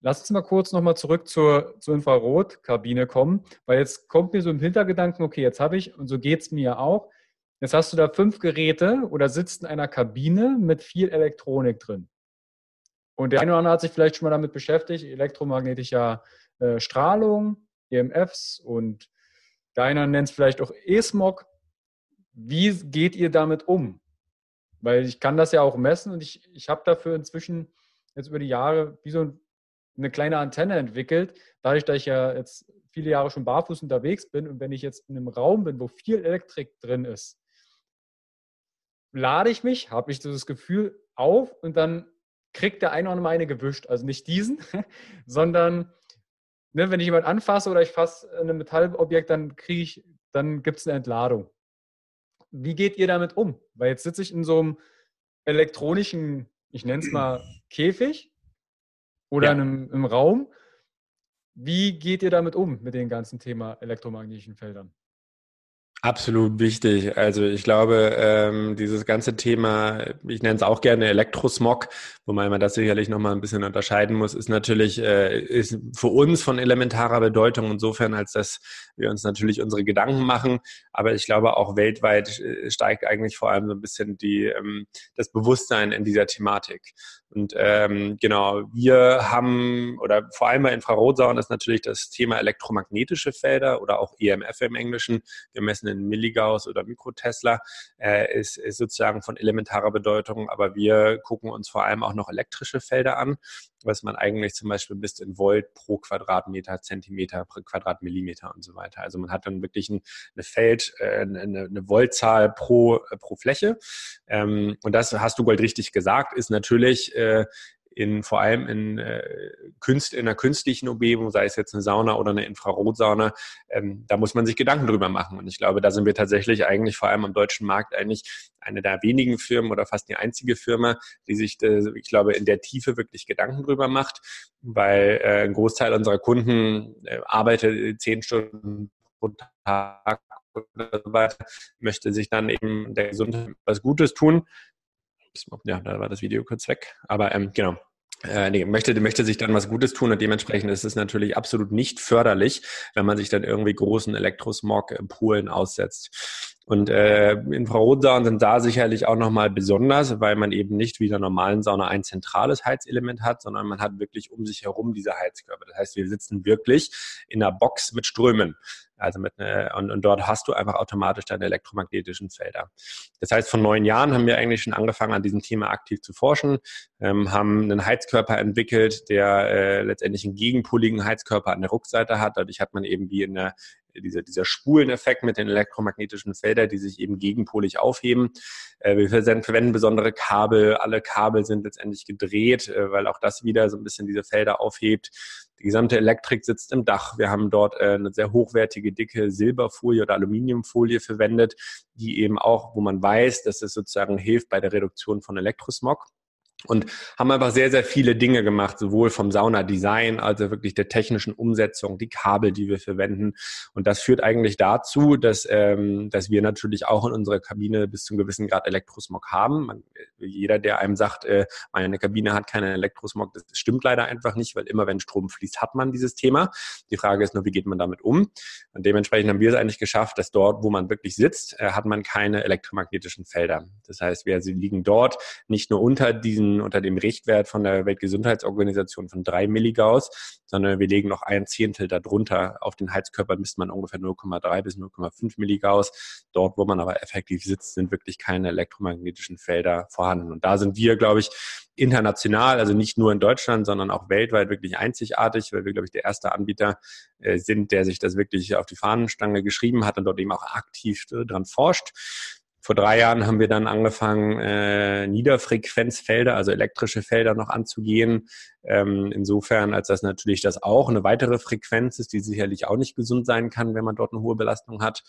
[SPEAKER 1] Lass uns mal kurz nochmal zurück zur, zur Infrarotkabine kommen, weil jetzt kommt mir so im Hintergedanken, okay, jetzt habe ich, und so geht es mir ja auch, jetzt hast du da fünf Geräte oder sitzt in einer Kabine mit viel Elektronik drin. Und der eine oder andere hat sich vielleicht schon mal damit beschäftigt, elektromagnetischer äh, Strahlung, EMFs und deiner nennt es vielleicht auch E-Smog. Wie geht ihr damit um? Weil ich kann das ja auch messen und ich, ich habe dafür inzwischen jetzt über die Jahre wie so eine kleine Antenne entwickelt, dadurch, dass ich ja jetzt viele Jahre schon barfuß unterwegs bin und wenn ich jetzt in einem Raum bin, wo viel Elektrik drin ist, lade ich mich, habe ich das Gefühl auf und dann kriegt der eine oder andere eine gewischt. Also nicht diesen, sondern ne, wenn ich jemand anfasse oder ich fasse ein Metallobjekt, dann kriege ich, dann gibt es eine Entladung. Wie geht ihr damit um? Weil jetzt sitze ich in so einem elektronischen, ich nenne es mal Käfig oder ja. in einem, im Raum. Wie geht ihr damit um mit dem ganzen Thema elektromagnetischen Feldern?
[SPEAKER 2] Absolut wichtig. Also ich glaube, ähm, dieses ganze Thema, ich nenne es auch gerne Elektrosmog, wobei man das sicherlich nochmal ein bisschen unterscheiden muss, ist natürlich äh, ist für uns von elementarer Bedeutung insofern, als dass wir uns natürlich unsere Gedanken machen. Aber ich glaube auch weltweit äh, steigt eigentlich vor allem so ein bisschen die, ähm, das Bewusstsein in dieser Thematik. Und ähm, genau, wir haben, oder vor allem bei Infrarotsaunen ist natürlich das Thema elektromagnetische Felder oder auch EMF im Englischen. Wir messen in Milligauss oder Mikrotesla, äh, ist, ist sozusagen von elementarer Bedeutung. Aber wir gucken uns vor allem auch noch elektrische Felder an, was man eigentlich zum Beispiel bis in Volt pro Quadratmeter, Zentimeter, pro Quadratmillimeter und so weiter. Also man hat dann wirklich ein, eine Feld, äh, eine, eine Voltzahl pro, äh, pro Fläche. Ähm, und das hast du gold richtig gesagt, ist natürlich äh, in vor allem in, äh, Künst, in einer künstlichen Umgebung, sei es jetzt eine Sauna oder eine Infrarotsauna, ähm, da muss man sich Gedanken drüber machen. Und ich glaube, da sind wir tatsächlich eigentlich vor allem am deutschen Markt eigentlich eine der wenigen Firmen oder fast die einzige Firma, die sich, äh, ich glaube, in der Tiefe wirklich Gedanken drüber macht, weil äh, ein Großteil unserer Kunden äh, arbeitet zehn Stunden pro Tag oder so weiter, möchte sich dann eben der Gesundheit was Gutes tun ja, da war das Video kurz weg. Aber ähm, genau. äh, nee, möchte, möchte sich dann was Gutes tun und dementsprechend ist es natürlich absolut nicht förderlich, wenn man sich dann irgendwie großen Elektrosmog-Polen aussetzt. Und äh, Infrarotsaunen sind da sicherlich auch nochmal besonders, weil man eben nicht wie in der normalen Sauna ein zentrales Heizelement hat, sondern man hat wirklich um sich herum diese Heizkörper. Das heißt, wir sitzen wirklich in einer Box mit Strömen. Also mit ne, und, und dort hast du einfach automatisch deine elektromagnetischen Felder. Das heißt, vor neun Jahren haben wir eigentlich schon angefangen, an diesem Thema aktiv zu forschen, ähm, haben einen Heizkörper entwickelt, der äh, letztendlich einen gegenpoligen Heizkörper an der Rückseite hat. Dadurch hat man eben wie in der dieser, dieser Spuleneffekt mit den elektromagnetischen Feldern, die sich eben gegenpolig aufheben. Äh, wir verwenden besondere Kabel. Alle Kabel sind letztendlich gedreht, äh, weil auch das wieder so ein bisschen diese Felder aufhebt. Die gesamte Elektrik sitzt im Dach. Wir haben dort äh, eine sehr hochwertige, dicke Silberfolie oder Aluminiumfolie verwendet, die eben auch, wo man weiß, dass es sozusagen hilft bei der Reduktion von Elektrosmog und haben einfach sehr, sehr viele Dinge gemacht, sowohl vom Sauna-Design, also wirklich der technischen Umsetzung, die Kabel, die wir verwenden. Und das führt eigentlich dazu, dass, ähm, dass wir natürlich auch in unserer Kabine bis zu einem gewissen Grad Elektrosmog haben. Man, jeder, der einem sagt, äh, meine Kabine hat keinen Elektrosmog, das stimmt leider einfach nicht, weil immer wenn Strom fließt, hat man dieses Thema. Die Frage ist nur, wie geht man damit um? Und dementsprechend haben wir es eigentlich geschafft, dass dort, wo man wirklich sitzt, äh, hat man keine elektromagnetischen Felder. Das heißt, wir liegen dort nicht nur unter diesen unter dem Richtwert von der Weltgesundheitsorganisation von drei Milligauss, sondern wir legen noch ein Zehntel darunter. Auf den Heizkörpern misst man ungefähr 0,3 bis 0,5 Milligauss. Dort, wo man aber effektiv sitzt, sind wirklich keine elektromagnetischen Felder vorhanden. Und da sind wir, glaube ich, international, also nicht nur in Deutschland, sondern auch weltweit wirklich einzigartig, weil wir, glaube ich, der erste Anbieter äh, sind, der sich das wirklich auf die Fahnenstange geschrieben hat und dort eben auch aktiv äh, dran forscht. Vor drei Jahren haben wir dann angefangen, äh, Niederfrequenzfelder, also elektrische Felder noch anzugehen. Ähm, insofern, als das natürlich das auch eine weitere Frequenz ist, die sicherlich auch nicht gesund sein kann, wenn man dort eine hohe Belastung hat.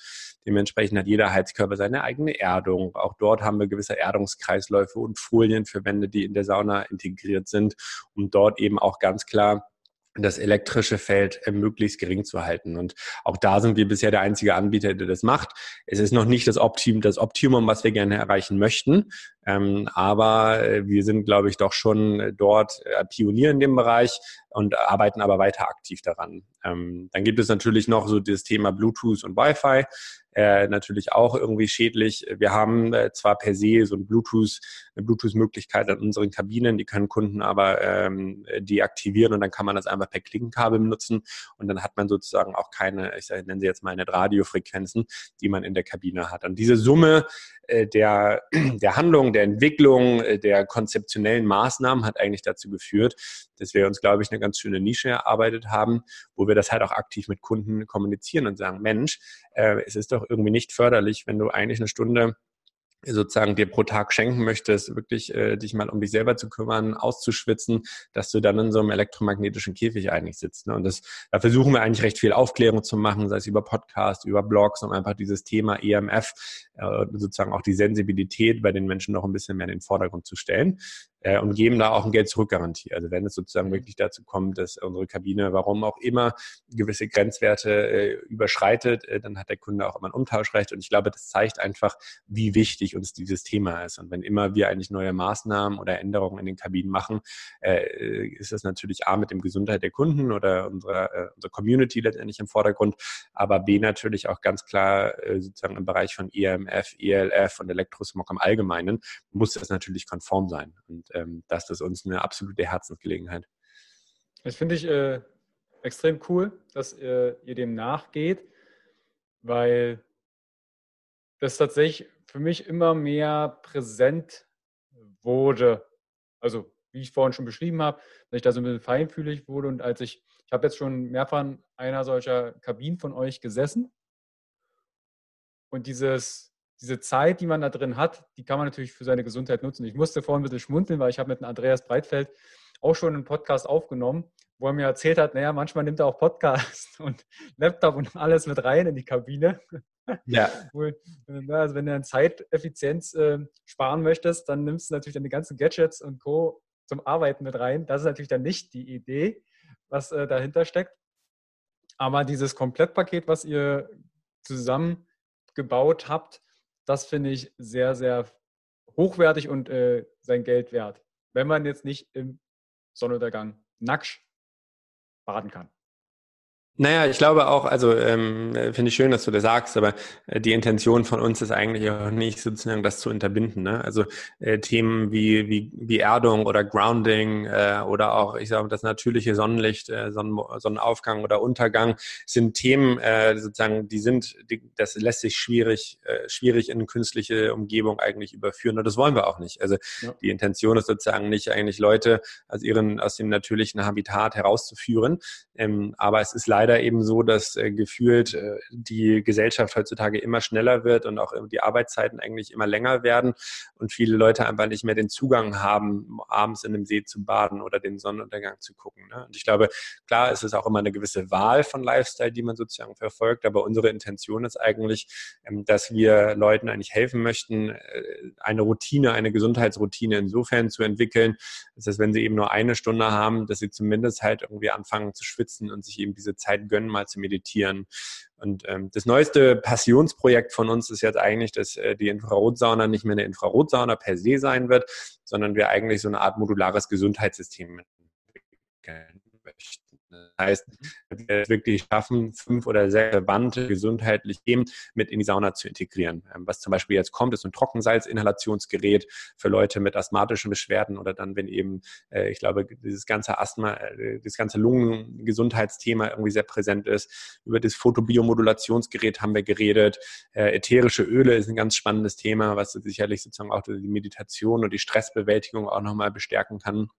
[SPEAKER 2] Dementsprechend hat jeder Heizkörper seine eigene Erdung. Auch dort haben wir gewisse Erdungskreisläufe und Folien verwendet, die in der Sauna integriert sind, um dort eben auch ganz klar das elektrische Feld äh, möglichst gering zu halten. Und auch da sind wir bisher der einzige Anbieter, der das macht. Es ist noch nicht das Optimum, das Optimum, was wir gerne erreichen möchten. Ähm, aber äh, wir sind, glaube ich, doch schon dort äh, Pionier in dem Bereich und arbeiten aber weiter aktiv daran. Ähm, dann gibt es natürlich noch so das Thema Bluetooth und Wi-Fi äh, natürlich auch irgendwie schädlich. Wir haben äh, zwar per se so ein Bluetooth, eine Bluetooth-Möglichkeit an unseren Kabinen, die können Kunden aber ähm, deaktivieren und dann kann man das einfach per Klinkenkabel benutzen und dann hat man sozusagen auch keine, ich nenne sie jetzt mal nicht Radiofrequenzen, die man in der Kabine hat. Und diese Summe äh, der, der Handlung, der Entwicklung, äh, der konzeptionellen Maßnahmen hat eigentlich dazu geführt, dass wir uns, glaube ich, eine ganz schöne Nische erarbeitet haben, wo wir das halt auch aktiv mit Kunden kommunizieren und sagen, Mensch, äh, es ist doch irgendwie nicht förderlich, wenn du eigentlich eine Stunde sozusagen dir pro Tag schenken möchtest, wirklich äh, dich mal um dich selber zu kümmern, auszuschwitzen, dass du dann in so einem elektromagnetischen Käfig eigentlich sitzt. Ne? Und das, da versuchen wir eigentlich recht viel Aufklärung zu machen, sei es über Podcast, über Blogs, um einfach dieses Thema EMF, äh, sozusagen auch die Sensibilität bei den Menschen noch ein bisschen mehr in den Vordergrund zu stellen äh, und geben da auch ein Geld-Zurück-Garantie. Also wenn es sozusagen mhm. wirklich dazu kommt, dass unsere Kabine, warum auch immer, gewisse Grenzwerte äh, überschreitet, äh, dann hat der Kunde auch immer ein Umtauschrecht. Und ich glaube, das zeigt einfach, wie wichtig uns dieses Thema ist. Und wenn immer wir eigentlich neue Maßnahmen oder Änderungen in den Kabinen machen, äh, ist das natürlich A mit dem Gesundheit der Kunden oder unserer, äh, unserer Community letztendlich im Vordergrund, aber B natürlich auch ganz klar äh, sozusagen im Bereich von EMF, ELF und Elektrosmog im Allgemeinen muss das natürlich konform sein. Und ähm, das ist uns eine absolute Herzensgelegenheit.
[SPEAKER 1] Das finde ich äh, extrem cool, dass äh, ihr dem nachgeht, weil das tatsächlich für mich immer mehr präsent wurde. Also, wie ich vorhin schon beschrieben habe, dass ich da so ein bisschen feinfühlig wurde und als ich, ich habe jetzt schon mehrfach in einer solcher Kabinen von euch gesessen und dieses, diese Zeit, die man da drin hat, die kann man natürlich für seine Gesundheit nutzen. Ich musste vorhin ein bisschen schmunzeln, weil ich habe mit Andreas Breitfeld auch schon einen Podcast aufgenommen, wo er mir erzählt hat, naja, manchmal nimmt er auch Podcast und Laptop und alles mit rein in die Kabine. Ja. also wenn du an Zeiteffizienz äh, sparen möchtest, dann nimmst du natürlich deine ganzen Gadgets und Co. zum Arbeiten mit rein. Das ist natürlich dann nicht die Idee, was äh, dahinter steckt. Aber dieses Komplettpaket, was ihr zusammengebaut habt, das finde ich sehr, sehr hochwertig und äh, sein Geld wert. Wenn man jetzt nicht im Sonnenuntergang nackt baden kann.
[SPEAKER 2] Naja, ich glaube auch, also ähm, finde ich schön, dass du das sagst, aber äh, die Intention von uns ist eigentlich auch nicht sozusagen das zu unterbinden. Ne? Also äh, Themen wie, wie, wie Erdung oder Grounding äh, oder auch, ich sage, das natürliche Sonnenlicht, äh, Sonnen, Sonnenaufgang oder Untergang sind Themen, äh, sozusagen, die sind, die, das lässt sich schwierig, äh, schwierig in künstliche Umgebung eigentlich überführen und das wollen wir auch nicht. Also ja. die Intention ist sozusagen nicht eigentlich Leute aus ihren, aus dem natürlichen Habitat herauszuführen, ähm, aber es ist leider leider eben so, dass äh, gefühlt äh, die Gesellschaft heutzutage immer schneller wird und auch die Arbeitszeiten eigentlich immer länger werden und viele Leute einfach nicht mehr den Zugang haben, abends in einem See zu baden oder den Sonnenuntergang zu gucken. Ne? Und ich glaube, klar, es ist auch immer eine gewisse Wahl von Lifestyle, die man sozusagen verfolgt, aber unsere Intention ist eigentlich, ähm, dass wir Leuten eigentlich helfen möchten, äh, eine Routine, eine Gesundheitsroutine insofern zu entwickeln, dass wenn sie eben nur eine Stunde haben, dass sie zumindest halt irgendwie anfangen zu schwitzen und sich eben diese Zeit Zeit gönnen, mal zu meditieren. Und ähm, das neueste Passionsprojekt von uns ist jetzt eigentlich, dass äh, die Infrarotsauna nicht mehr eine Infrarotsauna per se sein wird, sondern wir eigentlich so eine Art modulares Gesundheitssystem entwickeln möchten. Das heißt, mhm. wir wirklich schaffen, fünf oder sechs verwandte gesundheitliche Themen mit in die Sauna zu integrieren. Ähm, was zum Beispiel jetzt kommt, ist ein Trockensalzinhalationsgerät für Leute mit asthmatischen Beschwerden oder dann, wenn eben, äh, ich glaube, dieses ganze Asthma, äh, das ganze Lungengesundheitsthema irgendwie sehr präsent ist. Über das Photobiomodulationsgerät haben wir geredet. Äh, ätherische Öle ist ein ganz spannendes Thema, was sicherlich sozusagen auch die Meditation und die Stressbewältigung auch nochmal bestärken kann.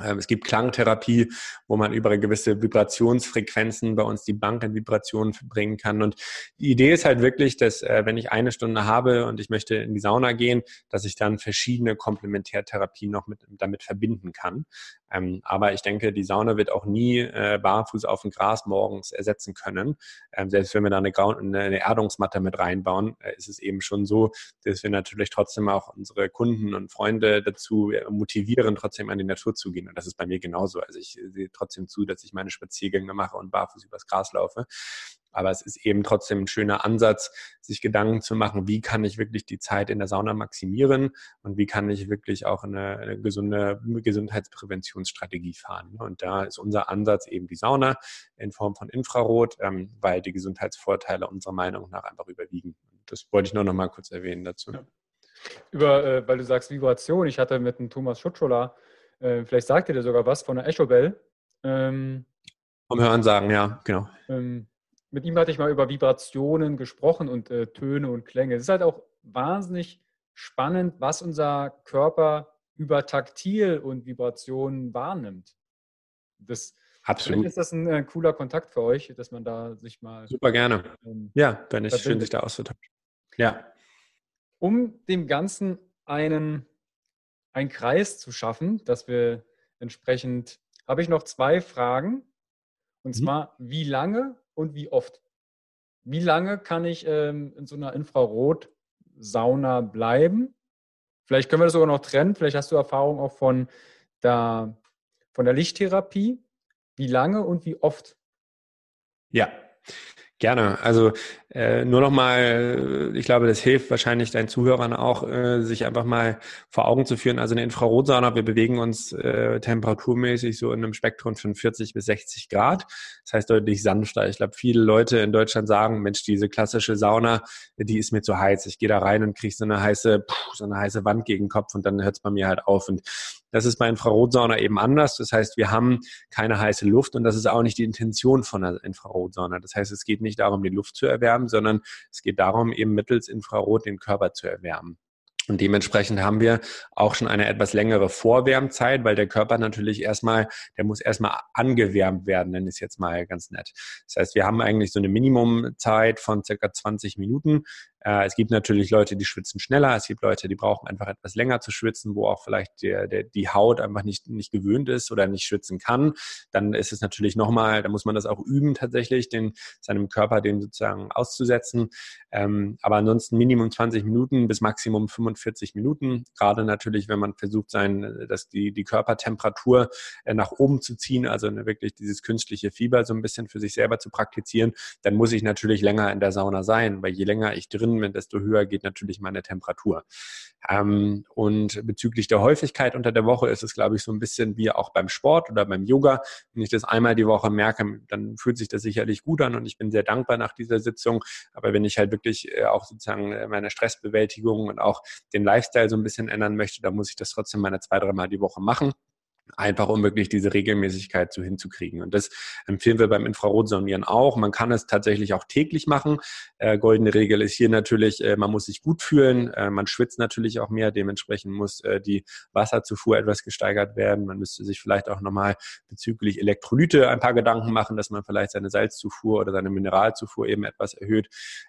[SPEAKER 2] Ähm, es gibt Klangtherapie, wo man über gewisse Vibrationsfrequenzen bei uns die Bank in Vibrationen bringen kann. Und die Idee ist halt wirklich, dass äh, wenn ich eine Stunde habe und ich möchte in die Sauna gehen, dass ich dann verschiedene Komplementärtherapien noch mit, damit verbinden kann. Ähm, aber ich denke, die Sauna wird auch nie äh, barfuß auf dem Gras morgens ersetzen können. Ähm, selbst wenn wir da eine, eine Erdungsmatte mit reinbauen, äh, ist es eben schon so, dass wir natürlich trotzdem auch unsere Kunden und Freunde dazu motivieren, trotzdem an die Natur zu gehen. Und das ist bei mir genauso. Also ich sehe trotzdem zu, dass ich meine Spaziergänge mache und barfuß übers Gras laufe. Aber es ist eben trotzdem ein schöner Ansatz, sich Gedanken zu machen, wie kann ich wirklich die Zeit in der Sauna maximieren und wie kann ich wirklich auch eine, eine gesunde Gesundheitspräventionsstrategie fahren. Und da ist unser Ansatz eben die Sauna in Form von Infrarot, ähm, weil die Gesundheitsvorteile unserer Meinung nach einfach überwiegen. Das wollte ich nur noch mal kurz erwähnen dazu. Ja.
[SPEAKER 1] Über, äh, weil du sagst Vibration, ich hatte mit dem Thomas Schutschola, äh, vielleicht sagt ihr dir sogar was von der Echo Bell.
[SPEAKER 2] Ähm, Vom Hören sagen, ja, genau.
[SPEAKER 1] Ähm, mit ihm hatte ich mal über Vibrationen gesprochen und äh, Töne und Klänge. Es ist halt auch wahnsinnig spannend, was unser Körper über Taktil und Vibrationen wahrnimmt. Das,
[SPEAKER 2] Absolut.
[SPEAKER 1] ist das ein äh, cooler Kontakt für euch, dass man da sich mal.
[SPEAKER 2] Super gerne. Ähm, ja, ist es schön, sich da auszutauschen.
[SPEAKER 1] Ja. Um dem Ganzen einen, einen Kreis zu schaffen, dass wir entsprechend, habe ich noch zwei Fragen. Und mhm. zwar, wie lange und wie oft? Wie lange kann ich ähm, in so einer Infrarotsauna bleiben? Vielleicht können wir das sogar noch trennen. Vielleicht hast du Erfahrung auch von der, von der Lichttherapie. Wie lange und wie oft?
[SPEAKER 2] Ja, Gerne. Also äh, nur noch mal, ich glaube, das hilft wahrscheinlich deinen Zuhörern auch, äh, sich einfach mal vor Augen zu führen. Also eine Infrarotsauna, wir bewegen uns äh, temperaturmäßig so in einem Spektrum von 40 bis 60 Grad. Das heißt deutlich sanfter. Ich glaube, viele Leute in Deutschland sagen, Mensch, diese klassische Sauna, die ist mir zu heiß. Ich gehe da rein und kriege so eine heiße, so eine heiße Wand gegen den Kopf und dann hört es bei mir halt auf. Und das ist bei Infrarotsauna eben anders. Das heißt, wir haben keine heiße Luft und das ist auch nicht die Intention von der Infrarotsauna. Das heißt, es geht nicht darum, die Luft zu erwärmen, sondern es geht darum, eben mittels Infrarot den Körper zu erwärmen. Und dementsprechend haben wir auch schon eine etwas längere Vorwärmzeit, weil der Körper natürlich erstmal, der muss erstmal angewärmt werden, nenne ich es jetzt mal ganz nett. Das heißt, wir haben eigentlich so eine Minimumzeit von circa 20 Minuten, äh, es gibt natürlich Leute, die schwitzen schneller. Es gibt Leute, die brauchen einfach etwas länger zu schwitzen, wo auch vielleicht der, der, die Haut einfach nicht, nicht gewöhnt ist oder nicht schwitzen kann. Dann ist es natürlich nochmal, da muss man das auch üben tatsächlich, den, seinem Körper den sozusagen auszusetzen. Ähm, aber ansonsten Minimum 20 Minuten bis Maximum 45 Minuten. Gerade natürlich, wenn man versucht, sein, dass die, die Körpertemperatur äh, nach oben zu ziehen, also ne, wirklich dieses künstliche Fieber so ein bisschen für sich selber zu praktizieren, dann muss ich natürlich länger in der Sauna sein, weil je länger ich drin Wenn desto höher geht natürlich meine Temperatur. Ähm, und bezüglich der Häufigkeit unter der Woche ist es, glaube ich, so ein bisschen wie auch beim Sport oder beim Yoga. Wenn ich das einmal die Woche merke, dann fühlt sich das sicherlich gut an und ich bin sehr dankbar nach dieser Sitzung. Aber wenn ich halt wirklich äh, auch sozusagen äh, meine Stressbewältigung und auch den Lifestyle so ein bisschen ändern möchte, dann muss ich das trotzdem meine zwei, dreimal die Woche machen einfach um wirklich diese Regelmäßigkeit so hinzukriegen. Und das empfehlen wir beim Infrarotsonieren auch. Man kann es tatsächlich auch täglich machen. Äh, goldene Regel ist hier natürlich, äh, man muss sich gut fühlen, äh, man schwitzt natürlich auch mehr, dementsprechend muss äh, die Wasserzufuhr etwas gesteigert werden. Man müsste sich vielleicht auch nochmal bezüglich Elektrolyte ein paar Gedanken machen, dass man vielleicht seine Salzzufuhr oder seine Mineralzufuhr eben etwas erhöht.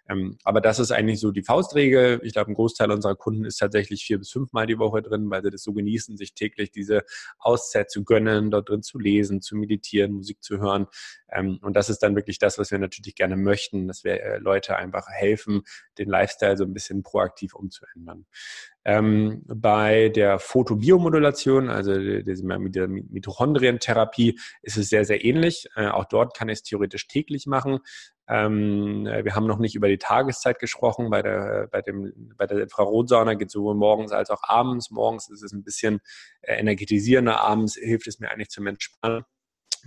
[SPEAKER 2] Ähm, aber das ist eigentlich so die Faustregel. Ich glaube, ein Großteil unserer Kunden ist tatsächlich vier bis fünfmal die Woche drin, weil sie das so genießen, sich täglich diese Aus Auszeit zu gönnen, dort drin zu lesen, zu meditieren, Musik zu hören. Ähm, und das ist dann wirklich das, was wir natürlich gerne möchten, dass wir äh, Leute einfach helfen, den Lifestyle so ein bisschen proaktiv umzuändern. Ähm, bei der Photobiomodulation, also der Mitochondrientherapie, ist es sehr, sehr ähnlich. Äh, auch dort kann ich es theoretisch täglich machen. Ähm, wir haben noch nicht über die Tageszeit gesprochen. Bei der, bei dem, bei der Infrarotsauna geht es sowohl morgens als auch abends. Morgens ist es ein bisschen äh, energetisierender, abends hilft es mir eigentlich zum Entspannen.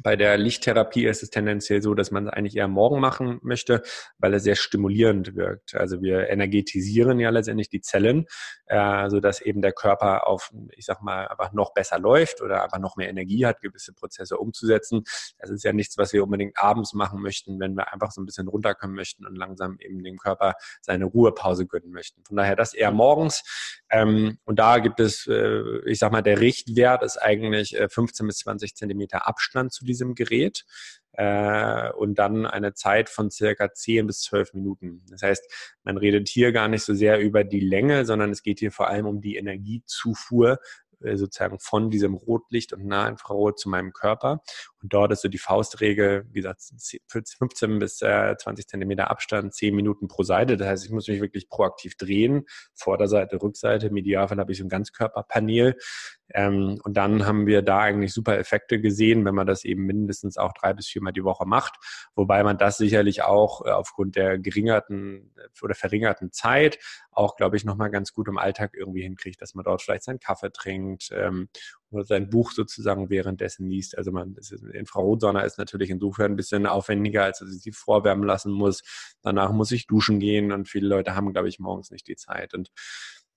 [SPEAKER 2] Bei der Lichttherapie ist es tendenziell so, dass man es eigentlich eher morgen machen möchte, weil er sehr stimulierend wirkt. Also wir energetisieren ja letztendlich die Zellen, äh, sodass eben der Körper auf, ich sag mal, einfach noch besser läuft oder einfach noch mehr Energie hat, gewisse Prozesse umzusetzen. Das ist ja nichts, was wir unbedingt abends machen möchten, wenn wir einfach so ein bisschen runterkommen möchten und langsam eben dem Körper seine Ruhepause gönnen möchten. Von daher das eher morgens. Ähm, und da gibt es, äh, ich sag mal, der Richtwert ist eigentlich äh, 15 bis 20 Zentimeter Abstand zu diesem Gerät äh, und dann eine Zeit von circa 10 bis 12 Minuten. Das heißt, man redet hier gar nicht so sehr über die Länge, sondern es geht hier vor allem um die Energiezufuhr, äh, sozusagen von diesem Rotlicht und Nahinfrarot zu meinem Körper. Und dort ist so die Faustregel, wie gesagt, 15 bis 20 Zentimeter Abstand, 10 Minuten pro Seite. Das heißt, ich muss mich wirklich proaktiv drehen. Vorderseite, Rückseite. Im Idealfall habe ich so ein Ganzkörperpanel. Ähm, und dann haben wir da eigentlich super Effekte gesehen, wenn man das eben mindestens auch drei bis viermal die Woche macht. Wobei man das sicherlich auch äh, aufgrund der geringerten oder verringerten Zeit auch, glaube ich, nochmal ganz gut im Alltag irgendwie hinkriegt, dass man dort vielleicht seinen Kaffee trinkt ähm, oder sein Buch sozusagen währenddessen liest. Also man, Infrarotsauna ist natürlich insofern ein bisschen aufwendiger, als dass ich sie vorwärmen lassen muss. Danach muss ich duschen gehen und viele Leute haben, glaube ich, morgens nicht die Zeit. Und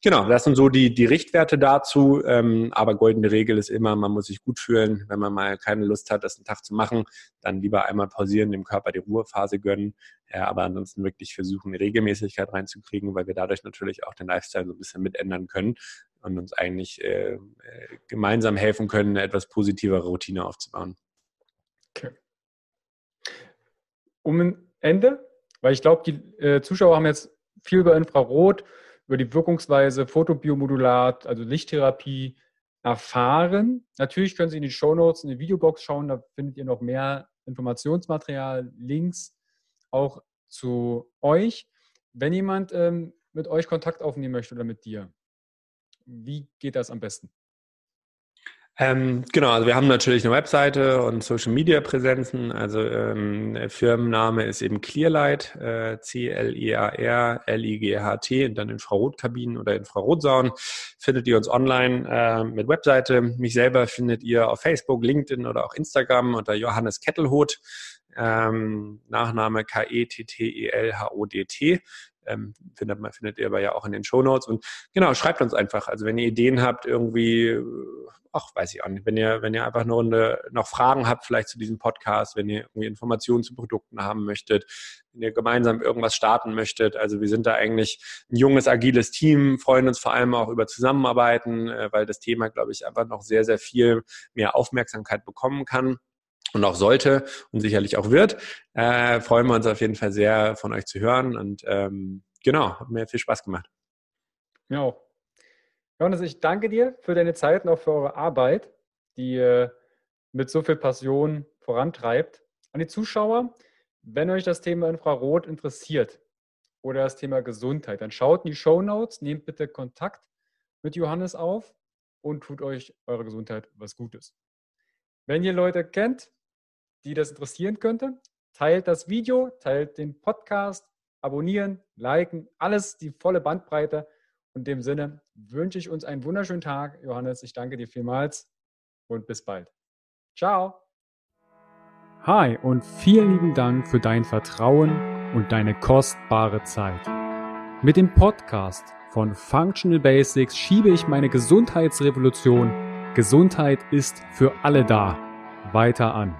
[SPEAKER 2] Genau, das sind so die, die Richtwerte dazu. Ähm, aber goldene Regel ist immer, man muss sich gut fühlen. Wenn man mal keine Lust hat, das einen Tag zu machen, dann lieber einmal pausieren, dem Körper die Ruhephase gönnen. Ja, aber ansonsten wirklich versuchen, Regelmäßigkeit reinzukriegen, weil wir dadurch natürlich auch den Lifestyle so ein bisschen mitändern können und uns eigentlich äh gemeinsam helfen können, eine etwas positivere Routine aufzubauen. Okay.
[SPEAKER 1] Um ein Ende, weil ich glaube, die äh, Zuschauer haben jetzt viel über Infrarot über die Wirkungsweise Photobiomodulat, also Lichttherapie, erfahren. Natürlich können Sie in die Shownotes, in die Videobox schauen, da findet ihr noch mehr Informationsmaterial, Links auch zu euch. Wenn jemand ähm, mit euch Kontakt aufnehmen möchte oder mit dir, wie geht das am besten?
[SPEAKER 2] Ähm, genau, also wir haben natürlich eine Webseite und Social Media Präsenzen. Also ähm, der Firmenname ist eben Clearlight, äh, C-L-I-A-R-L-I-G-H-T und dann Infrarotkabinen oder Infrarotsaunen. Findet ihr uns online äh, mit Webseite. Mich selber findet ihr auf Facebook, LinkedIn oder auch Instagram unter Johannes Kettelhut. Ähm, Nachname K-E-T-T-E-L-H-O-D-T. Ähm, findet, man, findet ihr aber ja auch in den Show Notes. Und genau, schreibt uns einfach. Also wenn ihr Ideen habt, irgendwie ach, weiß ich auch nicht, wenn ihr, wenn ihr einfach eine Runde noch Fragen habt, vielleicht zu diesem Podcast, wenn ihr irgendwie Informationen zu Produkten haben möchtet, wenn ihr gemeinsam irgendwas starten möchtet. Also wir sind da eigentlich ein junges, agiles Team, freuen uns vor allem auch über Zusammenarbeiten, äh, weil das Thema, glaube ich, einfach noch sehr, sehr viel mehr Aufmerksamkeit bekommen kann und auch sollte und sicherlich auch wird. Äh, freuen wir uns auf jeden Fall sehr, von euch zu hören und ähm, genau, hat mir viel Spaß gemacht.
[SPEAKER 1] Ja, Johannes, ich danke dir für deine Zeit und auch für eure Arbeit, die ihr mit so viel Passion vorantreibt. An die Zuschauer, wenn euch das Thema Infrarot interessiert oder das Thema Gesundheit, dann schaut in die Show Notes, nehmt bitte Kontakt mit Johannes auf und tut euch eure Gesundheit was Gutes. Wenn ihr Leute kennt, die das interessieren könnte, teilt das Video, teilt den Podcast, abonnieren, liken, alles die volle Bandbreite. Und in dem Sinne wünsche ich uns einen wunderschönen Tag. Johannes, ich danke dir vielmals und bis bald. Ciao. Hi und vielen lieben Dank für dein Vertrauen und deine kostbare Zeit. Mit dem Podcast von Functional Basics schiebe ich meine Gesundheitsrevolution Gesundheit ist für alle da weiter an.